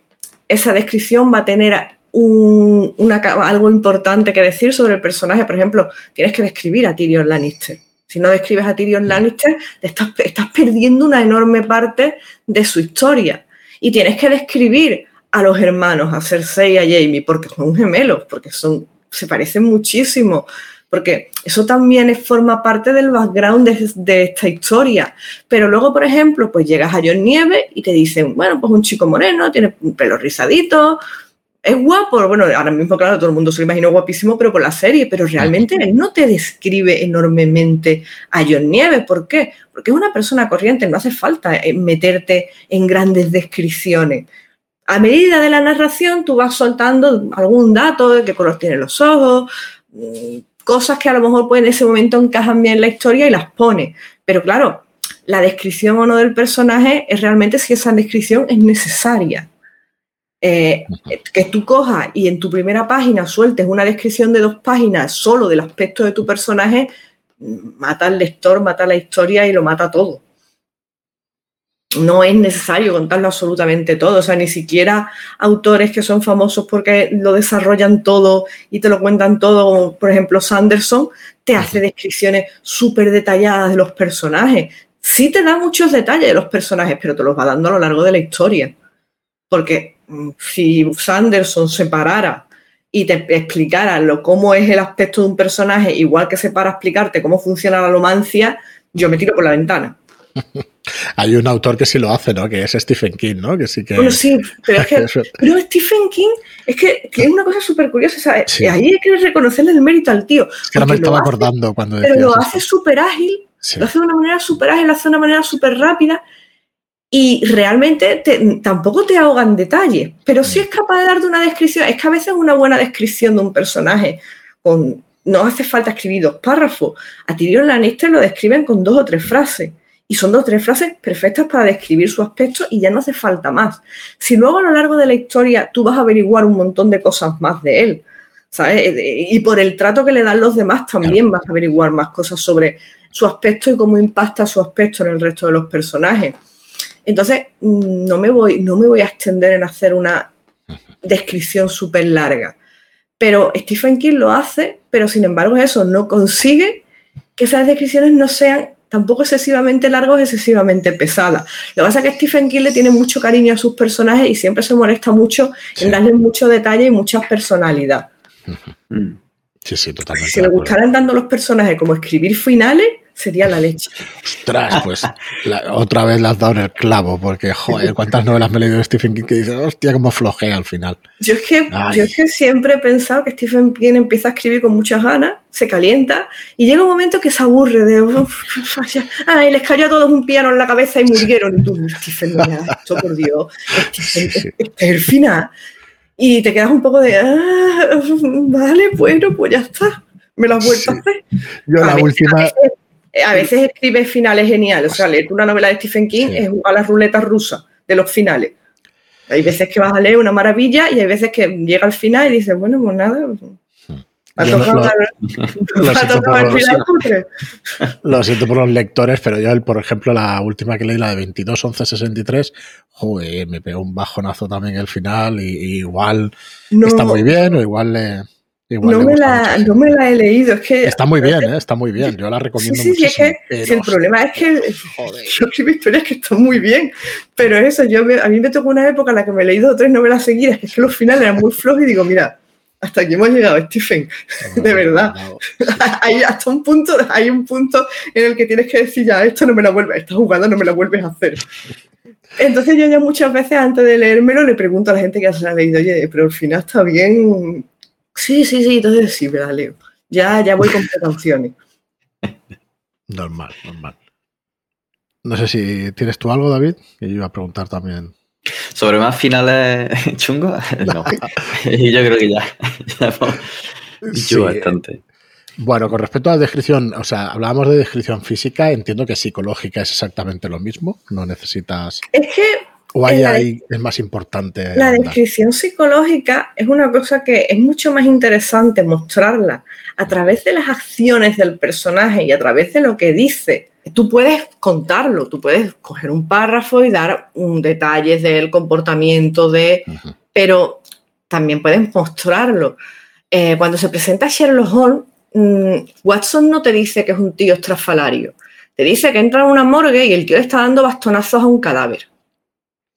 esa descripción va a tener algo importante que decir sobre el personaje. Por ejemplo, tienes que describir a Tyrion Lannister si no describes a Tyrion Lannister, estás, estás perdiendo una enorme parte de su historia. Y tienes que describir a los hermanos, a Cersei y a Jamie, porque son gemelos, porque son, se parecen muchísimo, porque eso también forma parte del background de, de, esta historia. Pero luego, por ejemplo, pues llegas a John Nieve y te dicen, bueno, pues un chico moreno, tiene un pelo rizadito, es guapo, bueno, ahora mismo, claro, todo el mundo se lo imagina guapísimo, pero por la serie, pero realmente él no te describe enormemente a John Nieves. ¿Por qué? Porque es una persona corriente, no hace falta eh, meterte en grandes descripciones. A medida de la narración, tú vas soltando algún dato de qué color tienen los ojos, mm, cosas que a lo mejor pues, en ese momento encajan bien en la historia y las pone. Pero claro, la descripción o no del personaje es realmente si esa descripción es necesaria. Eh, que tú cojas y en tu primera página sueltes una descripción de dos páginas solo del aspecto de tu personaje, mata al lector, mata la historia y lo mata todo. no es necesario contarlo absolutamente todo, o sea, ni siquiera autores que son famosos porque lo desarrollan todo y te lo cuentan todo, por ejemplo, Sanderson, te hace descripciones súper detalladas de los personajes. Sí te da muchos detalles de los personajes, pero te los va dando a lo largo de la historia. Porque si Sanderson separara y te explicara lo, cómo es el aspecto de un personaje, igual que se para explicarte cómo funciona la lomancia, yo me tiro por la ventana. Hay un autor que sí lo hace, ¿no? Que es Stephen King, ¿no? Que sí que... Bueno, sí, pero es que pero Stephen King es que, que es una cosa súper curiosa. Ahí hay que reconocerle el mérito al tío. Es que ahora me estaba acordando cuando Pero lo hace súper ágil, lo hace de una manera súper ágil, lo hace de una manera súper rápida y realmente tampoco te ahogan detalles, pero sí es capaz de darte una descripción. Es que a veces una buena descripción de un personaje con no hace falta escribir dos párrafos. A Tyrion Lannister lo describen con dos o tres frases. Y son dos o tres frases perfectas para describir su aspecto y ya no hace falta más. Si luego a lo largo de la historia tú vas a averiguar un montón de cosas más de él, ¿sabes? Y por el trato que le dan los demás también vas a averiguar más cosas sobre su aspecto y cómo impacta su aspecto en el resto de los personajes. Entonces, mm, no me voy, no me voy a extender en hacer una descripción súper larga. Pero Stephen King lo hace, pero sin embargo eso no consigue que esas descripciones no sean tampoco excesivamente largos, excesivamente pesadas. Lo que pasa es que Stephen King le tiene mucho cariño a sus personajes y siempre se molesta mucho en darles mucho detalle y mucha personalidad. Sí, sí, totalmente. Si le gustaran dando los personajes como escribir finales, sería la leche. Ostras, pues otra vez le has dado en el clavo, porque joder, cuántas novelas me he leído de Stephen King que dices, hostia, cómo flojea al final. Yo es, que, yo es que siempre he pensado que Stephen King empieza a escribir con muchas ganas, se calienta y llega un momento que se aburre de, ay, les cayó a todos un piano en la cabeza y murieron. Y tú, Stephen, no esto, por Dios, Stephen, es el final. Y te quedas un poco de, ah, vale, bueno, pues ya está. Me lo has vuelto a hacer. Yo la última... a veces escribe finales geniales. O sea, leer una novela de Stephen King es jugar a la ruleta rusa de los finales. Hay veces que vas a leer una maravilla y hay veces que llega al final y dices, bueno, pues nada. lo, siento por los lectores, pero yo, por ejemplo, la última que leí, la de 22, 11, 63, joder, me pegó un bajonazo también el final y, igual está muy bien o igual le no, me la, no, me la, he leído, es que... Está muy bien, ¿eh? está muy bien, yo la recomiendo sí, sí, muchísimo. Sí, es que, el problema es que yo escribo historias que están muy bien, pero eso, yo a mí me tocó una época en la que me he leído tres novelas seguidas, que es que los finales eran muy flojos y digo, mira, hasta aquí hemos llegado, Stephen, de verdad. hay hasta un punto, hay un punto en el que tienes que decir, ya, esto no me la vuelves, esta jugada no me la vuelves a hacer. Entonces yo ya muchas veces antes de leérmelo le pregunto a la gente que se ha leído, oye, pero al final está bien, Sí, sí, sí, entonces sí, me la leo. Ya, ya voy con precauciones. normal, normal. No sé si tienes tú algo, David, que yo iba a preguntar también. ¿Sobre más finales chungos? No. yo creo que ya, ya dicho bastante. Bueno, con respecto a la descripción, o sea, hablábamos de descripción física, entiendo que psicológica es exactamente lo mismo, no necesitas... Es que ¿O hay ahí es más importante? La descripción psicológica es una cosa que es mucho más interesante mostrarla a través de las acciones del personaje y a través de lo que dice. Tú puedes contarlo, tú puedes coger un párrafo y dar un detalles del comportamiento de, pero también puedes mostrarlo. Eh, cuando se presenta Sherlock Holmes, mm, Watson no te dice que es un tío estrafalario, te dice que entra en una morgue y el tío está dando bastonazos a un cadáver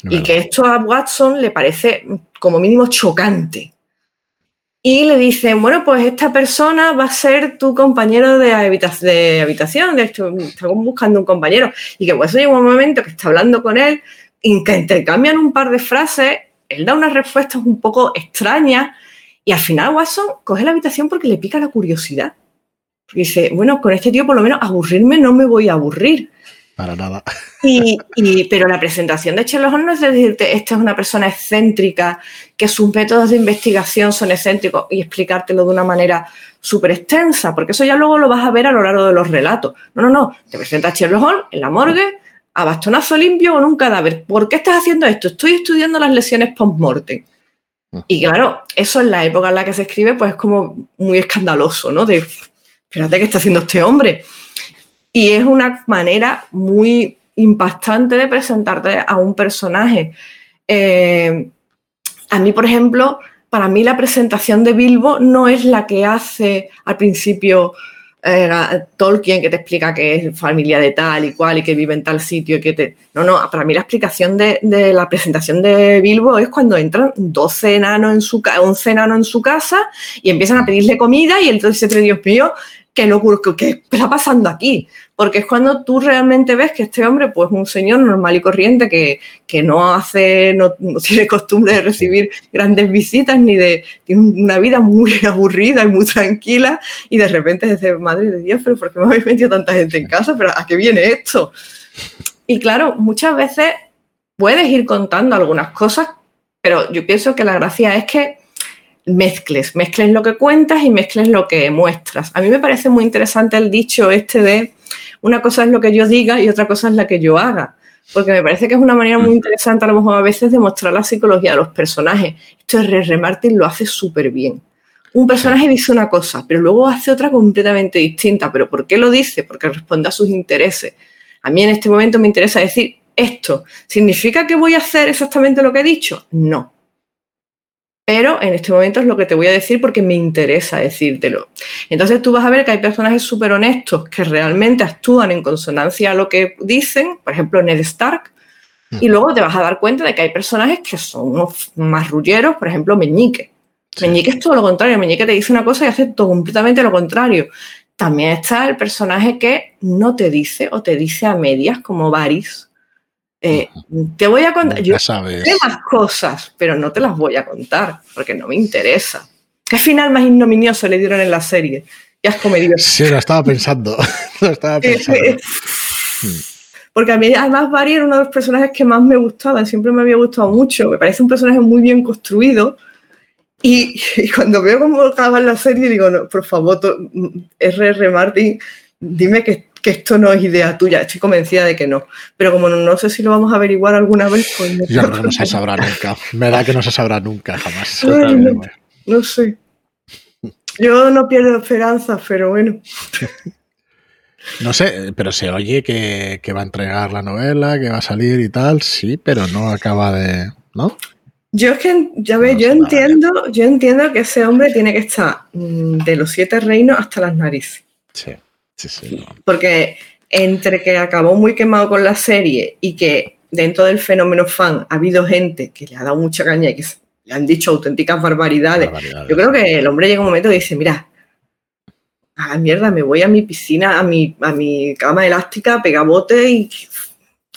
y que esto a Watson le parece como mínimo chocante. Y le dicen, bueno, pues esta persona va a ser tu compañero de, de habitación, de estamos buscando un compañero. Y que Watson llega un momento que está hablando con él, y que intercambian un par de frases, él da unas respuestas un poco extrañas, y al final Watson coge la habitación porque le pica la curiosidad. Porque dice, bueno, con este tío por lo menos aburrirme no me voy a aburrir. Para nada. Y, pero la presentación de Sherlock Holmes no es decirte, esta es una persona excéntrica, que sus métodos de investigación son excéntricos y explicártelo de una manera súper extensa, porque eso ya luego lo vas a ver a lo largo de los relatos. No, no, no. Te presenta a Sherlock Holmes en la morgue, a bastonazo limpio con un cadáver. ¿Por qué estás haciendo esto? Estoy estudiando las lesiones post-mortem. Y claro, eso en la época en la que se escribe, pues es como muy escandaloso, ¿no? De, espérate, ¿qué está haciendo este hombre? Y es una manera muy impactante de presentarte a un personaje. Eh, a mí, por ejemplo, para mí la presentación de Bilbo no es la que hace al principio eh, Tolkien que te explica que es familia de tal y cual y que vive en tal sitio y que te... No, no, para mí la explicación de, la presentación de Bilbo es cuando entran 12 enanos en su, 11 enanos en su casa y empiezan a pedirle comida y entonces Dios mío, qué locura, ¿qué está pasando aquí? Porque es cuando tú realmente ves que este hombre, pues un señor normal y corriente que, no hace, no, tiene costumbre de recibir grandes visitas ni de, tiene una vida muy aburrida y muy tranquila y de repente dice, madre de Dios, pero ¿por qué me habéis metido tanta gente en casa? ¿Pero a qué viene esto? Y claro, muchas veces puedes ir contando algunas cosas, pero yo pienso que la gracia es que mezcles, mezcles lo que cuentas y mezcles lo que muestras. A mí me parece muy interesante el dicho este de una cosa es lo que yo diga y otra cosa es la que yo haga, porque me parece que es una manera muy mm. interesante a lo mejor a veces de mostrar la psicología de los personajes. Esto es R. Martin lo hace súper bien. Un personaje dice una cosa, pero luego hace otra completamente distinta. ¿Pero por qué lo dice? Porque responde a sus intereses. A mí en este momento me interesa decir esto. ¿Significa que voy a hacer exactamente lo que he dicho? No. Pero en este momento es lo que te voy a decir porque me interesa decírtelo. Entonces tú vas a ver que hay personajes súper honestos que realmente actúan en consonancia a lo que dicen, por ejemplo Ned Stark, y luego te vas a dar cuenta de que hay personajes que son unos más rulleros, por ejemplo Meñique. Meñique es todo lo contrario, Meñique te dice una cosa y hace todo completamente lo contrario. También está el personaje que no te dice o te dice a medias, como Varys, eh, te voy a contar. yo sabes. sé más cosas, pero no te las voy a contar porque no me interesa. ¿Qué final más ignominioso le dieron en la serie? Ya es comedia. Sí, lo estaba pensando. lo estaba pensando. porque a mí, además, Barry era uno de los personajes que más me gustaban. Siempre me había gustado mucho. Me parece un personaje muy bien construido. Y, cuando veo cómo acaba la serie, digo, no, por favor, R.R. Martin, dime que que esto no es idea tuya. Estoy convencida de que no. Pero como no, sé si lo vamos a averiguar alguna vez, pues... Yo creo que no se sabrá nunca. Me da que no se sabrá nunca, jamás. no, sé. Yo no pierdo esperanza, pero bueno. No sé, pero se oye que, va a entregar la novela, que va a salir y tal, sí, pero no acaba de. ¿No? Yo es que, ya ves, yo entiendo, yo entiendo que ese hombre tiene que estar mm, de los siete reinos hasta las narices. Sí. Porque entre que acabó muy quemado con la serie y que dentro del fenómeno fan ha habido gente que le ha dado mucha caña y que le han dicho auténticas barbaridades, yo creo que el hombre llega un momento y dice, mira, a mierda, me voy a mi piscina, a mi, a mi cama elástica, pega bote y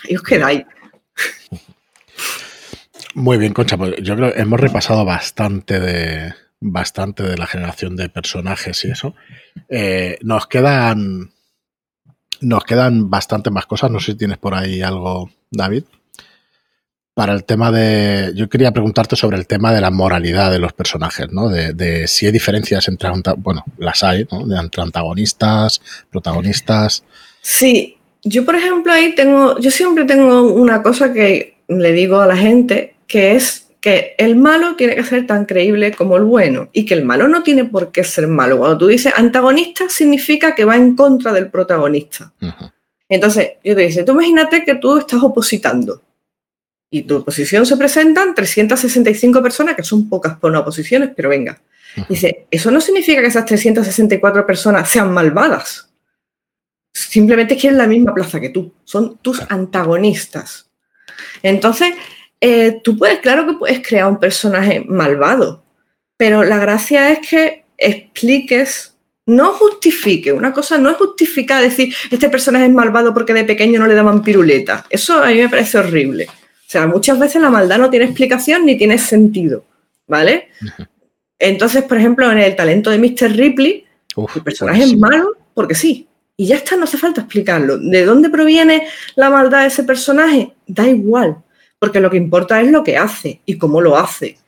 ahí os quedáis. Muy bien, Concha, pues yo creo que hemos repasado bastante de, bastante de la generación de personajes y eso. Eh, nos quedan. Nos quedan bastante más cosas. No sé si tienes por ahí algo, David. Para el tema de. Yo quería preguntarte sobre el tema de la moralidad de los personajes, ¿no? De, si hay diferencias entre. Bueno, las hay, ¿no? Entre antagonistas, protagonistas. Sí. Yo, por ejemplo, ahí tengo. Yo siempre tengo una cosa que le digo a la gente, que es que el malo tiene que ser tan creíble como el bueno y que el malo no tiene por qué ser malo. Cuando tú dices antagonista significa que va en contra del protagonista. Entonces, yo te dice, tú imagínate que tú estás opositando y tu oposición se presentan 365 personas, que son pocas por una oposiciones, pero venga. Dice, eso no significa que esas 364 personas sean malvadas. Simplemente quieren la misma plaza que tú. Son tus antagonistas. Entonces, eh, tú puedes, claro que puedes crear un personaje malvado, pero la gracia es que expliques, no justifique. Una cosa no es justificar decir, este personaje es malvado porque de pequeño no le daban piruleta. Eso a mí me parece horrible. O sea, muchas veces la maldad no tiene explicación ni tiene sentido, ¿vale? Entonces, por ejemplo, en el talento de Mr. Ripley, el personaje es malo porque sí. Y ya está, no hace falta explicarlo. ¿De dónde proviene la maldad de ese personaje? Da igual porque lo que importa es lo que hace y cómo lo hace.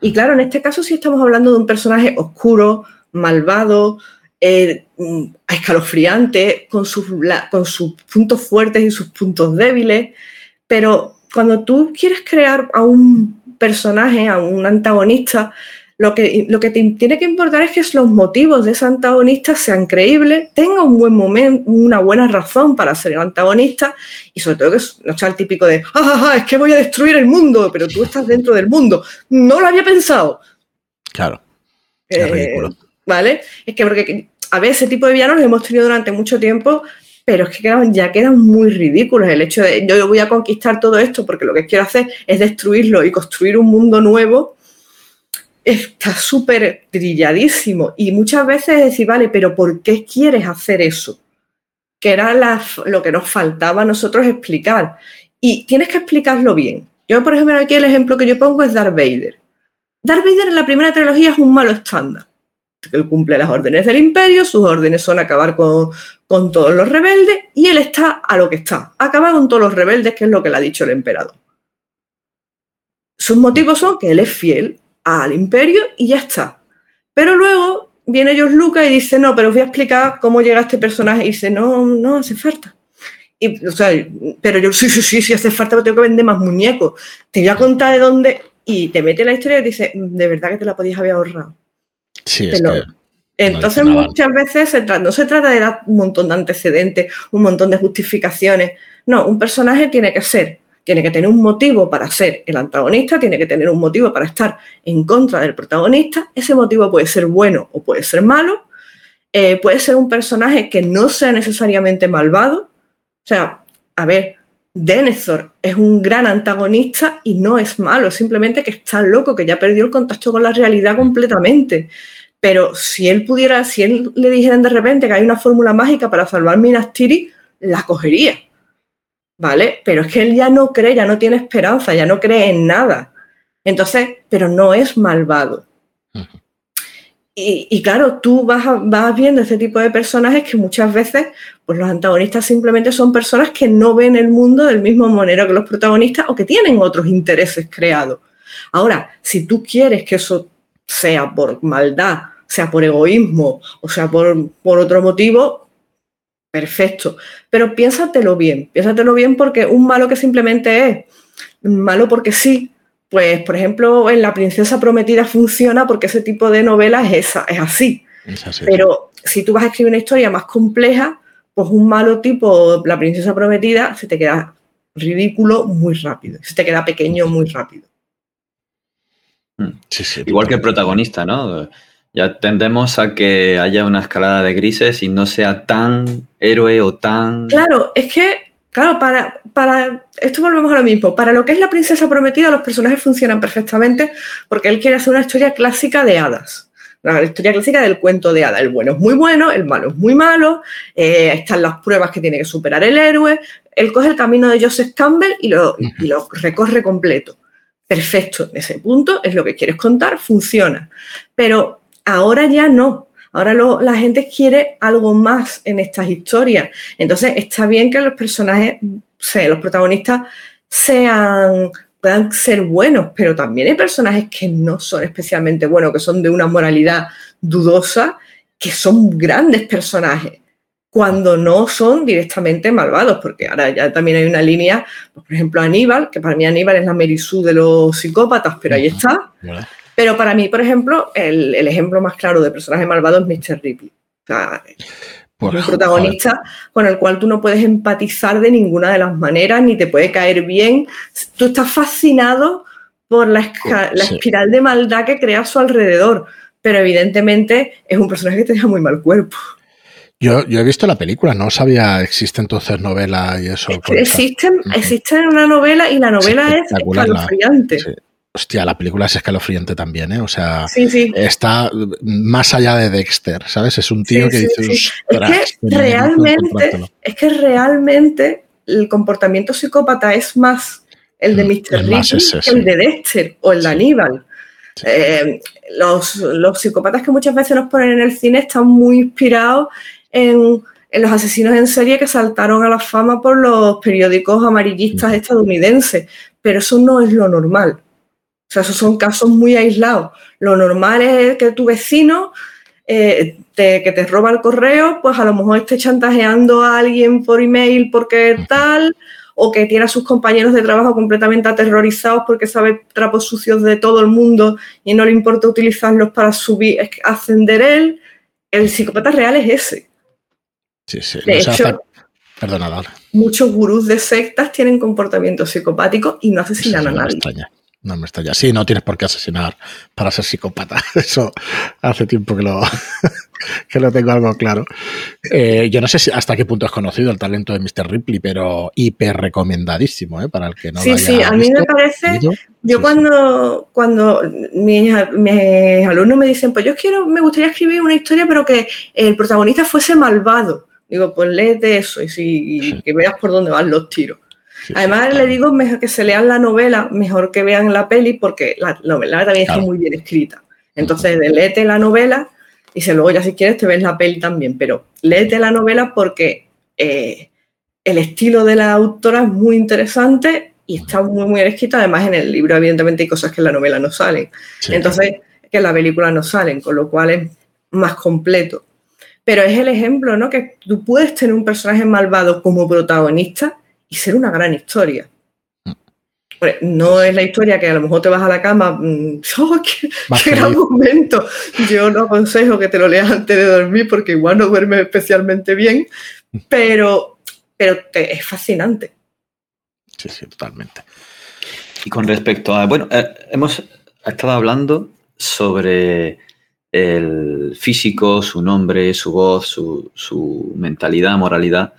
Y claro, en este caso sí estamos hablando de un personaje oscuro, malvado, eh, mm, escalofriante, con sus, con sus puntos fuertes y sus puntos débiles, pero cuando tú quieres crear a un personaje, a un antagonista, Lo que, lo que te tiene que importar es que los motivos de ese antagonista sean creíbles, tenga un buen momento, una buena razón para ser el antagonista y sobre todo que no sea el típico de, ¡Ah, es que voy a destruir el mundo, pero tú estás dentro del mundo. No lo había pensado. Claro. Es eh, ridículo. ¿Vale? Es que porque, a ver, ese tipo de villanos los hemos tenido durante mucho tiempo, pero es que ya quedan muy ridículos. El hecho de yo voy a conquistar todo esto porque lo que quiero hacer es destruirlo y construir un mundo nuevo está súper trilladísimo y muchas veces decir, vale, pero ¿por qué quieres hacer eso? Que era lo que nos faltaba a nosotros explicar. Y tienes que explicarlo bien. Yo, por ejemplo, aquí el ejemplo que yo pongo es Darth Vader. Darth Vader en la primera trilogía es un malo estándar. Él cumple las órdenes del imperio, sus órdenes son acabar con, con todos los rebeldes y él está a lo que está, acabar con todos los rebeldes, que es lo que le ha dicho el emperador. Sus motivos son que él es fiel al imperio y ya está. Pero luego viene George Lucas y dice, no, pero os voy a explicar cómo llega este personaje. Y dice, no, no hace falta. Y, o sea, pero yo, sí, sí, sí, sí hace falta, pero tengo que vender más muñecos. Te voy a contar de dónde. Y te mete la historia y dice, de verdad que te la podías haber ahorrado. Sí, es que Entonces muchas veces se no se trata de dar un montón de antecedentes, un montón de justificaciones. No, un personaje tiene que ser tiene que tener un motivo para ser el antagonista, tiene que tener un motivo para estar en contra del protagonista. Ese motivo puede ser bueno o puede ser malo. Eh, puede ser un personaje que no sea necesariamente malvado. O sea, a ver, Denethor es un gran antagonista y no es malo, simplemente que está loco, que ya perdió el contacto con la realidad completamente. Pero si él pudiera, si él le dijeran de repente que hay una fórmula mágica para salvar Minas Tirith, la cogería ¿vale? Pero es que él ya no cree, ya no tiene esperanza, ya no cree en nada. Entonces, pero no es malvado. y, claro, tú vas, vas viendo este tipo de personajes que muchas veces, pues los antagonistas simplemente son personas que no ven el mundo del mismo manera que los protagonistas o que tienen otros intereses creados. Ahora, si tú quieres que eso sea por maldad, sea por egoísmo o sea por, por otro motivo, perfecto. Pero piénsatelo bien, piénsatelo bien porque un malo que simplemente es malo porque sí, pues por ejemplo en La Princesa Prometida funciona porque ese tipo de novelas es, esa, es así. Pero si tú vas a escribir una historia más compleja, pues un malo tipo La Princesa Prometida se te queda ridículo muy rápido, se te queda pequeño muy rápido. Mm. Igual que el protagonista, ¿no? Ya tendemos a que haya una escalada de grises y no sea tan héroe o tan... Claro, es que, claro, para, para esto volvemos a lo mismo. Para lo que es la princesa prometida, los personajes funcionan perfectamente porque él quiere hacer una historia clásica de hadas. La historia clásica del cuento de hadas. El bueno es muy bueno, el malo es muy malo, eh, están las pruebas que tiene que superar el héroe. Él coge el camino de Joseph Campbell y lo, y lo recorre completo. Perfecto, en ese punto es lo que quieres contar, funciona. Pero Ahora ya no. Ahora la gente quiere algo más en estas historias. Entonces está bien que los personajes, los protagonistas sean puedan ser buenos, pero también hay personajes que no son especialmente buenos, que son de una moralidad dudosa, que son grandes personajes, cuando no son directamente malvados, porque ahora ya también hay una línea, pues, por ejemplo, Aníbal, que para mí Aníbal es la Merisú de los psicópatas, pero ahí está. Pero para mí, por ejemplo, el, ejemplo más claro de personaje malvado es Mr. Ripley. O sea, pues, un protagonista con el cual tú no puedes empatizar de ninguna de las maneras, ni te puede caer bien. Tú estás fascinado por la, espiral de maldad que crea a su alrededor, pero evidentemente es un personaje que te deja muy mal cuerpo. Yo, he visto la película, no sabía, existe entonces novela y eso. Existe, existe una novela y la novela es escalofriante. Hostia, la película es escalofriante también, ¿eh? O sea, está más allá de Dexter, ¿sabes? Es un tío que dice. Es que realmente, es que realmente el comportamiento psicópata es más el de Mr. Mm, Ripley que el de Dexter o el de Aníbal. Eh, los, los, psicópatas que muchas veces nos ponen en el cine están muy inspirados en, en, los asesinos en serie que saltaron a la fama por los periódicos amarillistas estadounidenses, pero eso no es lo normal. O sea, esos son casos muy aislados. Lo normal es que tu vecino eh, que te roba el correo, pues a lo mejor esté chantajeando a alguien por email porque tal, o que tiene a sus compañeros de trabajo completamente aterrorizados porque sabe trapos sucios de todo el mundo y no le importa utilizarlos para subir, ascender él. El psicópata real es ese. Sí, sí. De hecho, Perdona. Muchos gurús de sectas tienen comportamientos psicopáticos y no asesinan a nadie. extraña. No me extraña. Sí, no tienes por qué asesinar para ser psicópata. Eso hace tiempo que lo, que lo tengo algo claro. Eh, yo no sé si hasta qué punto has conocido el talento de Mr. Ripley, pero hiper recomendadísimo, ¿eh? Para el que no Sí, lo haya sí, a mí me parece-. Yo Sí, cuando, cuando mis, mis alumnos me dicen, pues yo quiero, me gustaría escribir una historia, pero que el protagonista fuese malvado. Digo, pues léete eso y, si, y que veas por dónde van los tiros. Además, le digo mejor que se lean la novela, mejor que vean la peli, porque la novela también Claro. está muy bien escrita. Entonces, léete la novela y si luego ya si quieres te ves la peli también, pero léete la novela porque eh, el estilo de la autora es muy interesante y está muy, muy bien escrito. Además, en el libro, evidentemente, hay cosas que en la novela no salen. Sí, Entonces, que en la película no salen, con lo cual es más completo. Pero es el ejemplo, ¿no? Que tú puedes tener un personaje malvado como protagonista y ser una gran historia. Mm. Hombre, No es la historia que a lo mejor te vas a la cama, mm, ¡oh, qué, gran momento! Yo no aconsejo que te lo leas antes de dormir porque igual no duermes especialmente bien, pero, pero te- es fascinante. sí, sí, totalmente. Y con respecto a, bueno, eh, hemos estado hablando sobre el físico, su nombre, su voz, su, su mentalidad, moralidad,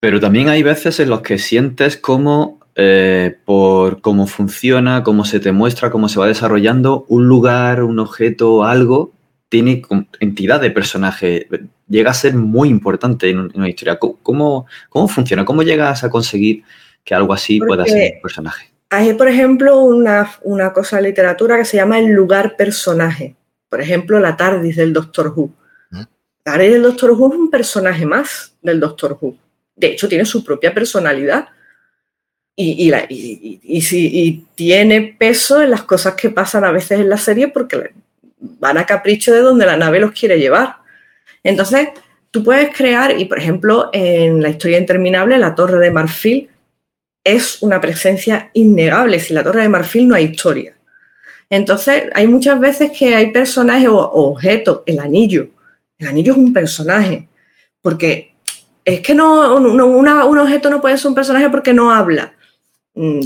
pero también hay veces en los que sientes cómo, eh, por cómo funciona, cómo se te muestra, cómo se va desarrollando, un lugar, un objeto, algo, tiene entidad de personaje, llega a ser muy importante en, un- en una historia. ¿Cómo, cómo, funciona? ¿Cómo llegas a conseguir que algo así pueda ser un personaje? Hay, por ejemplo, una, una cosa en literatura que se llama el lugar personaje. Por ejemplo, la TARDIS del Doctor Who. ¿Mm? La TARDIS del Doctor Who es un personaje más del Doctor Who. De hecho, tiene su propia personalidad. Y, tiene peso en las cosas que pasan a veces en la serie porque van a capricho de donde la nave los quiere llevar. Entonces, tú puedes crear, y por ejemplo, en la historia interminable, la Torre de Marfil es una presencia innegable. Sin la Torre de Marfil no hay historia. Entonces, hay muchas veces que hay personajes o, o objetos, el anillo. El anillo es un personaje, porque es que no, no- una- un objeto no puede ser un personaje porque no habla. Mm,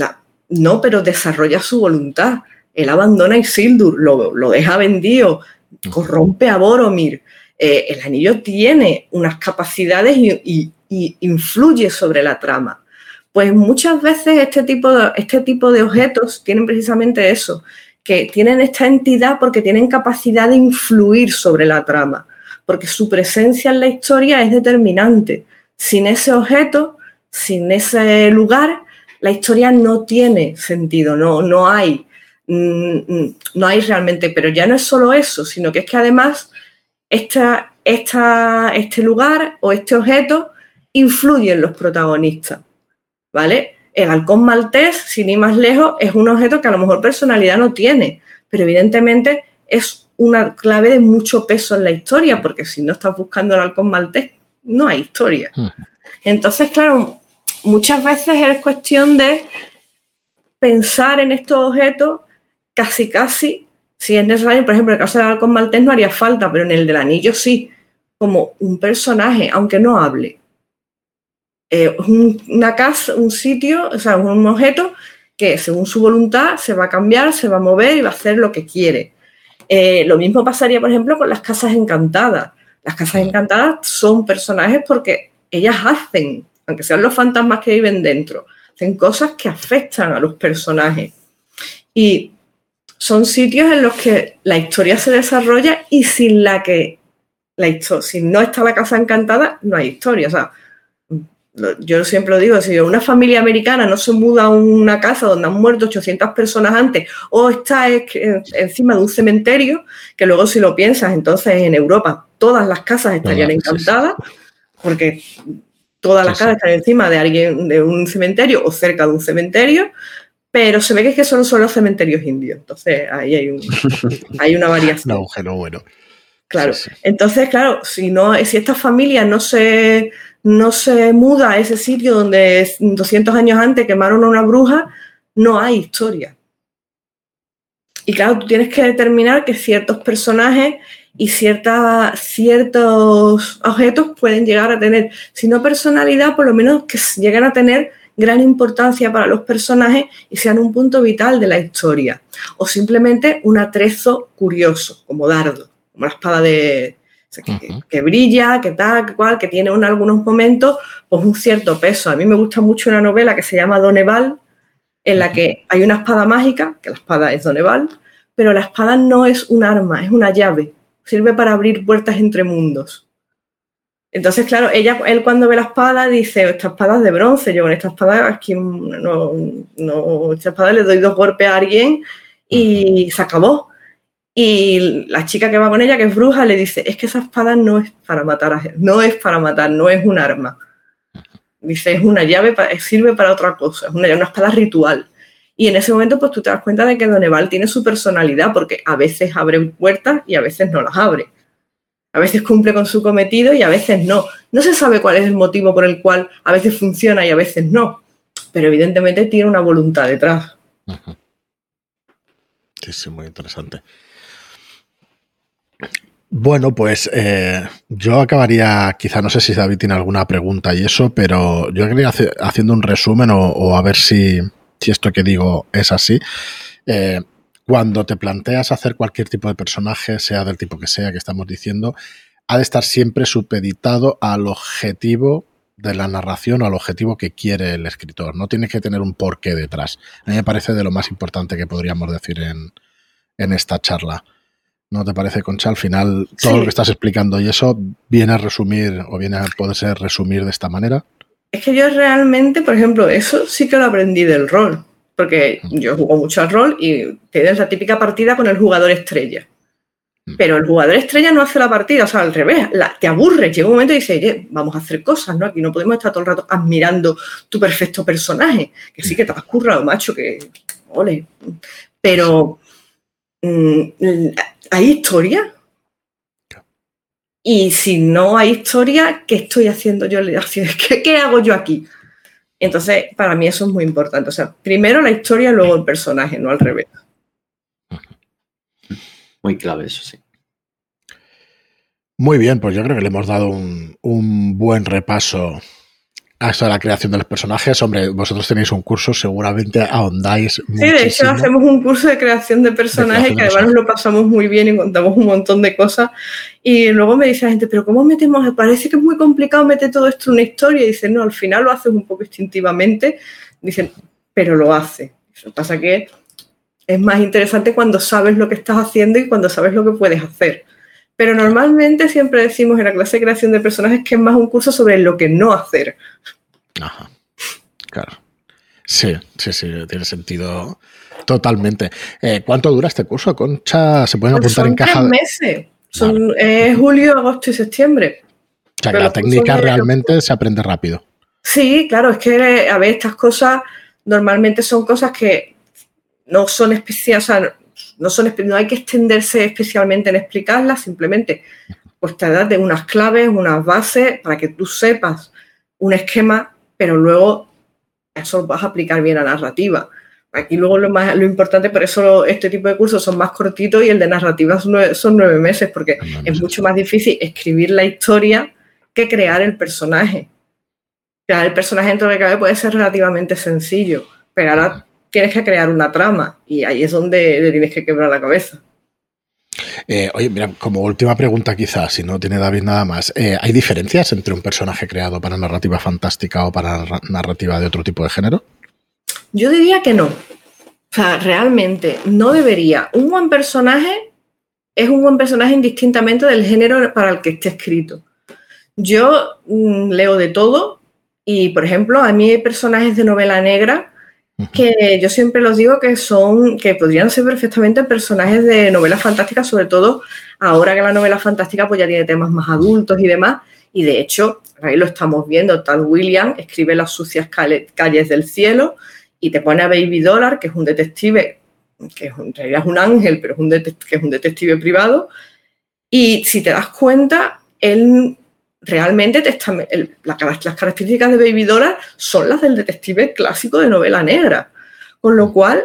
No, pero desarrolla su voluntad. Él abandona a Isildur, lo, lo deja vendido, corrompe a Boromir. Eh, el anillo tiene unas capacidades y, y- y influye sobre la trama. Pues muchas veces este tipo, de, este tipo de objetos tienen precisamente eso, que tienen esta entidad porque tienen capacidad de influir sobre la trama, porque su presencia en la historia es determinante. Sin ese objeto, sin ese lugar, la historia no tiene sentido, no, no hay, mm, mm, no hay realmente, pero ya no es solo eso, sino que es que además esta, esta, este lugar o este objeto influye en los protagonistas. ¿vale? El halcón maltés, sin ir más lejos, es un objeto que a lo mejor personalidad no tiene, pero evidentemente es una clave de mucho peso en la historia, porque si no estás buscando el halcón maltés, no hay historia. Ujú. Entonces, claro, muchas veces es cuestión de pensar en estos objetos casi, casi, si es necesario, por ejemplo, en el caso del halcón maltés no haría falta, pero en el del anillo sí, como un personaje, aunque no hable eh, un- una casa, un sitio, o sea, un objeto que según su voluntad se va a cambiar, se va a mover y va a hacer lo que quiere. Eh, lo mismo pasaría, por ejemplo, con las casas encantadas. Las casas encantadas son personajes porque ellas hacen, aunque sean los fantasmas que viven dentro, hacen cosas que afectan a los personajes. Y son sitios en los que la historia se desarrolla y sin la que la histo- si no está la casa encantada, no hay historia. O sea, yo siempre lo digo, si una familia americana no se muda a una casa donde han muerto 800 personas antes o está es- en- encima de un cementerio, que luego si lo piensas, entonces en Europa todas las casas estarían Todas, sí, sí. encantadas, porque todas las Sí, casas están encima de alguien de un cementerio o cerca de un cementerio, pero se ve que es que son solo cementerios indios, entonces ahí hay, un- hay una Un variación. agujero bueno. Claro. Entonces, claro, si no, si esta familia no se, no se muda a ese sitio donde 200 años antes quemaron a una bruja, no hay historia. Y claro, tú tienes que determinar que ciertos personajes y ciertos objetos pueden llegar a tener, si no personalidad, por lo menos que lleguen a tener gran importancia para los personajes y sean un punto vital de la historia. O simplemente un atrezo curioso, como dardo, como la espada de, que, brilla, que tal, que cual, que tiene en algunos momentos pues un cierto peso. A mí me gusta mucho una novela que se llama Doneval, en la que hay una espada mágica, que la espada es Doneval, pero la espada no es un arma, es una llave. Sirve para abrir puertas entre mundos. Entonces, claro, ella, él cuando ve la espada dice, esta espada es de bronce, yo con esta espada aquí no, no, esta espada le doy dos golpes a alguien y se acabó. Y la chica que va con ella, que es bruja, le dice, es que esa espada no es para matar a gente, no es para matar, no es un arma. Dice, es una llave, sirve para otra cosa, es una, una espada ritual. Y en ese momento, pues tú te das cuenta de que Doneval tiene su personalidad, porque a veces abre puertas y a veces no las abre. A veces cumple con su cometido y a veces no. No se sabe cuál es el motivo por el cual a veces funciona y a veces no, pero evidentemente tiene una voluntad detrás. Sí, sí, muy interesante. Bueno, pues eh, yo acabaría, quizá no sé si David tiene alguna pregunta y eso, pero yo quería hacer, haciendo un resumen o, a ver si, si, esto que digo es así. Eh, cuando te planteas hacer cualquier tipo de personaje, sea del tipo que sea que estamos diciendo, ha de estar siempre supeditado al objetivo de la narración o al objetivo que quiere el escritor. No tiene que tener un porqué detrás. A mí me parece de lo más importante que podríamos decir en, esta charla. ¿No te parece, Concha? Al final, todo lo que estás explicando y eso viene a resumir o viene a poderse resumir de esta manera. Es que yo realmente, por ejemplo, eso sí que lo aprendí del rol porque yo juego mucho al rol y tienes la típica partida con el jugador estrella. Mm. Pero el jugador estrella no hace la partida, o sea, al revés, te aburre, llega un momento y dices, oye, vamos a hacer cosas, ¿no? Aquí no podemos estar todo el rato admirando tu perfecto personaje, que sí que te has currado, macho, que ole. Pero mm, hay historia. Y si no hay historia, ¿qué estoy haciendo yo? ¿Qué, qué hago yo aquí? Entonces, para mí eso es muy importante. O sea, primero la historia, luego el personaje, no al revés. Muy clave eso, sí. Muy bien, pues yo creo que le hemos dado un, un buen repaso a la creación de los personajes. Hombre, vosotros tenéis un curso, seguramente ahondáis. Sí, de hecho hacemos un curso de creación de personajes que además nos lo pasamos muy bien y contamos un montón de cosas. Y luego me dice la gente, pero ¿cómo metemos? Parece que es muy complicado meter todo esto en una historia. Y dicen, no, al final lo haces un poco instintivamente. Dicen, pero lo hace. Lo que pasa que es más interesante cuando sabes lo que estás haciendo y cuando sabes lo que puedes hacer. Pero normalmente siempre decimos en la clase de creación de personajes que es más un curso sobre lo que no hacer. Ajá. Claro. Sí, sí, sí, tiene sentido totalmente. Eh, ¿Cuánto dura este curso, Concha? ¿Se pueden pues apuntar en caja? Son meses. Son eh, julio, agosto y septiembre. O sea, que la técnica realmente se aprende rápido. Sí, claro, es que, a ver, estas cosas normalmente son cosas que no son especiales, no, son, no hay que extenderse especialmente en explicarlas, simplemente pues te das de unas claves, unas bases para que tú sepas un esquema, pero luego eso lo vas a aplicar bien a narrativa. Aquí luego lo, más, lo importante, por eso este tipo de cursos son más cortitos y el de narrativa son nueve, meses, porque es mucho más difícil escribir la historia que crear el personaje. Crear el personaje dentro de cabe puede ser relativamente sencillo, pero ahora tienes que crear una trama y ahí es donde le tienes que quebrar la cabeza. Eh, oye, mira, como última pregunta quizás, si no tiene David nada más, eh, ¿hay diferencias entre un personaje creado para narrativa fantástica o para narrativa de otro tipo de género? Yo diría que no. O sea, realmente no debería. Un buen personaje es un buen personaje indistintamente del género para el que esté escrito. Yo mm, leo de todo y, por ejemplo, a mí hay personajes de novela negra que yo siempre los digo que son, que podrían ser perfectamente personajes de novelas fantásticas, sobre todo ahora que la novela fantástica pues ya tiene temas más adultos y demás. Y de hecho, ahí lo estamos viendo, Tal William escribe Las sucias calles del cielo y te pone a Baby Dollar, que es un detective, que en realidad es un ángel, pero es un que es un detective privado, Y si te das cuenta, él realmente las características de Baby Dollar son las del detective clásico de novela negra. Con lo cual,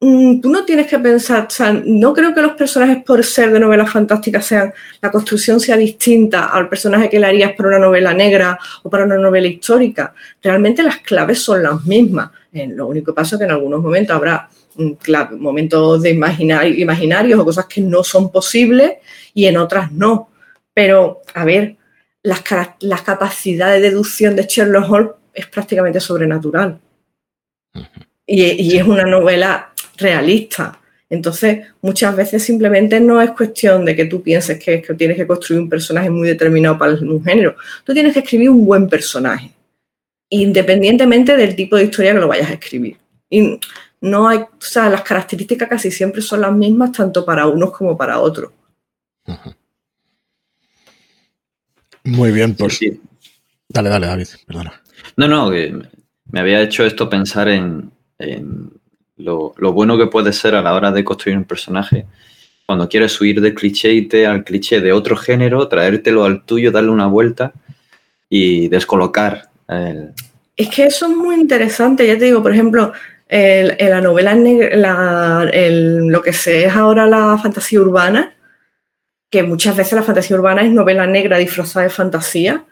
mm, tú no tienes que pensar, o sea, no creo que los personajes por ser de novelas fantásticas sean, la construcción sea distinta al personaje que le harías para una novela negra o para una novela histórica. Realmente las claves son las mismas. lo único que pasa es que en algunos momentos habrá mm, momentos de imaginarios o cosas que no son posibles y en otras no. Pero, a ver, las, las capacidades de deducción de Sherlock Holmes es prácticamente sobrenatural. Y, es una novela realista. Entonces, muchas veces simplemente no es cuestión de que tú pienses que, que, tienes que construir un personaje muy determinado para un género. Tú tienes que escribir un buen personaje, independientemente del tipo de historia que lo vayas a escribir. Y no hay, o sea, las características casi siempre son las mismas, tanto para unos como para otros. Muy bien, pues. Sí. Dale, dale, David, perdona. No, no, me había hecho esto pensar en, lo, bueno que puede ser a la hora de construir un personaje. Cuando quieres huir del cliché al cliché de otro género, traértelo al tuyo, darle una vuelta y descolocar. Es que eso es muy interesante. Ya te digo, por ejemplo, en la novela, la, lo que se es ahora la fantasía urbana, que muchas veces la fantasía urbana es novela negra disfrazada de fantasía,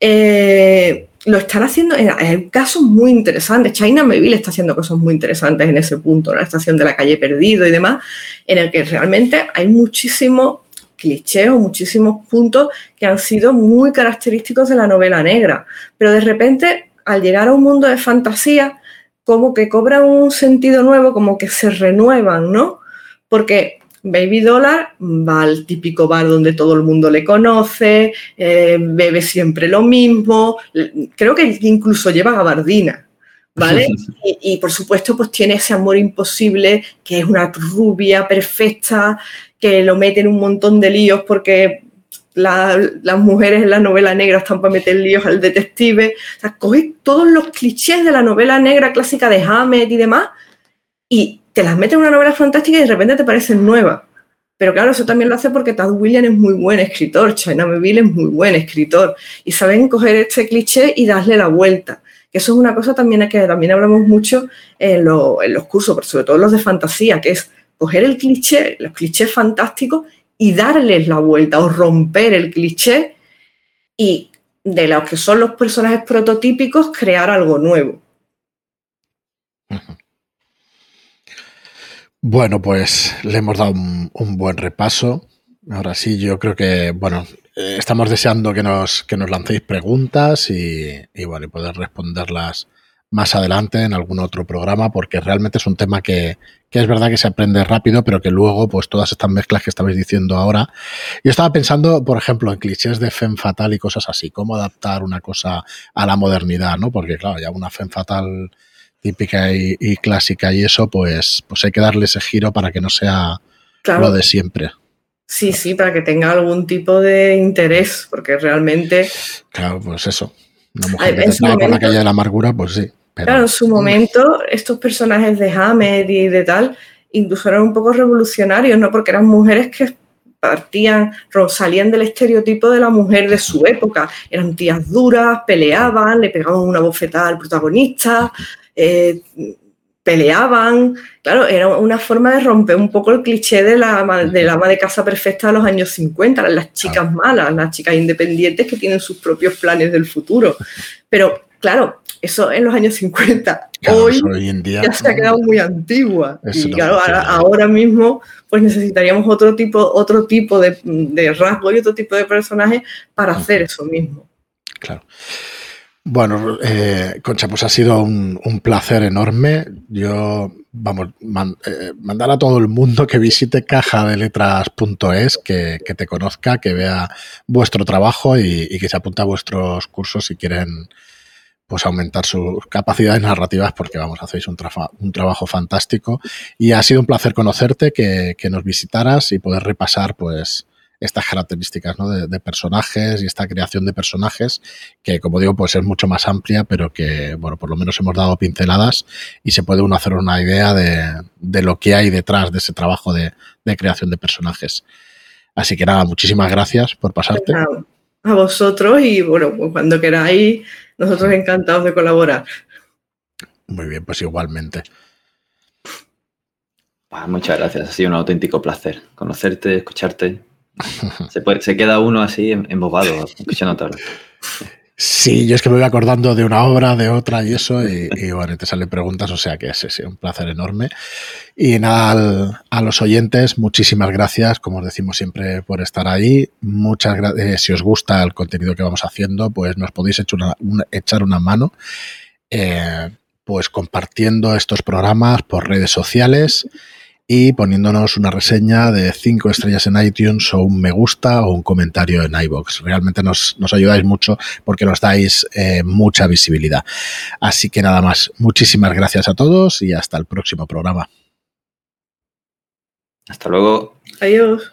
eh, lo están haciendo en, casos muy interesantes. China Meville está haciendo cosas muy interesantes en ese punto, la estación de la calle perdido y demás, en el que realmente hay muchísimos clichés o muchísimos puntos que han sido muy característicos de la novela negra. Pero de repente, al llegar a un mundo de fantasía, como que cobran un sentido nuevo, como que se renuevan, ¿no? Porque Baby Dollar va al típico bar donde todo el mundo le conoce, eh, bebe siempre lo mismo, creo que incluso lleva gabardina, ¿vale? y, por supuesto pues tiene ese amor imposible, que es una rubia perfecta, que lo mete en un montón de líos porque las mujeres en la novela negra están para meter líos al detective. O sea, coge todos los clichés de la novela negra clásica de Hammett y demás y te las mete en una novela fantástica y de repente te parecen nuevas. Pero claro, eso también lo hace porque Tad Williams es muy buen escritor, China Meville es muy buen escritor y saben coger este cliché y darle la vuelta. Que eso es una cosa también que también hablamos mucho en, los cursos, pero sobre todo los de fantasía, que es coger el cliché, los clichés fantásticos y darles la vuelta o romper el cliché y de los que son los personajes prototípicos crear algo nuevo. Bueno, pues le hemos dado un, buen repaso. Ahora sí, yo creo que, bueno, eh, estamos deseando que nos, que nos lancéis preguntas y, bueno, y poder responderlas más adelante en algún otro programa, porque realmente es un tema que, que, es verdad que se aprende rápido, pero que luego, pues todas estas mezclas que estabais diciendo ahora. Yo estaba pensando, por ejemplo, en clichés de Femme Fatal y cosas así, cómo adaptar una cosa a la modernidad, ¿no? Porque, claro, ya una Femme Fatal típica y, clásica y eso, pues, pues hay que darle ese giro para que no sea lo de siempre. Sí, sí, para que tenga algún tipo de interés, porque realmente... Claro, pues eso. Una mujer que por la calle de la amargura, pues sí. Claro, en su momento, estos personajes de Hamed y de tal, incluso eran un poco revolucionarios, ¿no? Porque eran mujeres que partían, salían del estereotipo de la mujer de su época. Eran tías duras, peleaban, le pegaban una bofetada al protagonista, eh, peleaban. Claro, era una forma de romper un poco el cliché de la, de ama de casa perfecta de los años 50, las chicas malas, las chicas independientes que tienen sus propios planes del futuro. Pero claro, eso en los años 50. hoy, en día, ya se ha quedado muy antigua. Y claro, ahora, mismo pues necesitaríamos otro tipo, otro tipo de, de rasgo y otro tipo de personaje para hacer eso mismo. Claro. Bueno, eh, Concha, pues ha sido un, placer enorme. Yo, vamos, eh, mandar a todo el mundo que visite cajadeletras.es, que, que te conozca, que vea vuestro trabajo y, que se apunte a vuestros cursos si quieren pues aumentar sus capacidades narrativas porque vamos, hacéis un, un trabajo fantástico y ha sido un placer conocerte, que, que nos visitaras y poder repasar pues estas características de, personajes y esta creación de personajes que, como digo, pues es mucho más amplia, pero que, bueno, por lo menos hemos dado pinceladas y se puede uno hacer una idea de, lo que hay detrás de ese trabajo de, creación de personajes. Así que nada, muchísimas gracias por pasarte. A vosotros y bueno, pues cuando queráis, nosotros encantados de colaborar. Muy bien, pues igualmente. Ah, muchas gracias, ha sido un auténtico placer conocerte, escucharte. Se, queda uno así embobado escuchando. Sí, yo es que me voy acordando de una obra, de otra y eso, y, bueno, te salen preguntas, o sea que es, un placer enorme. Y nada, a los oyentes, muchísimas gracias, como os decimos siempre, por estar ahí. Muchas gracias. Eh, si os gusta el contenido que vamos haciendo, pues nos podéis echar una, echar una mano, eh, pues compartiendo estos programas por redes sociales y poniéndonos una reseña de cinco estrellas en iTunes o un me gusta o un comentario en iBox. Realmente nos, ayudáis mucho porque nos dais eh, mucha visibilidad. Así que nada más, muchísimas gracias a todos y hasta el próximo programa. Hasta luego. Adiós.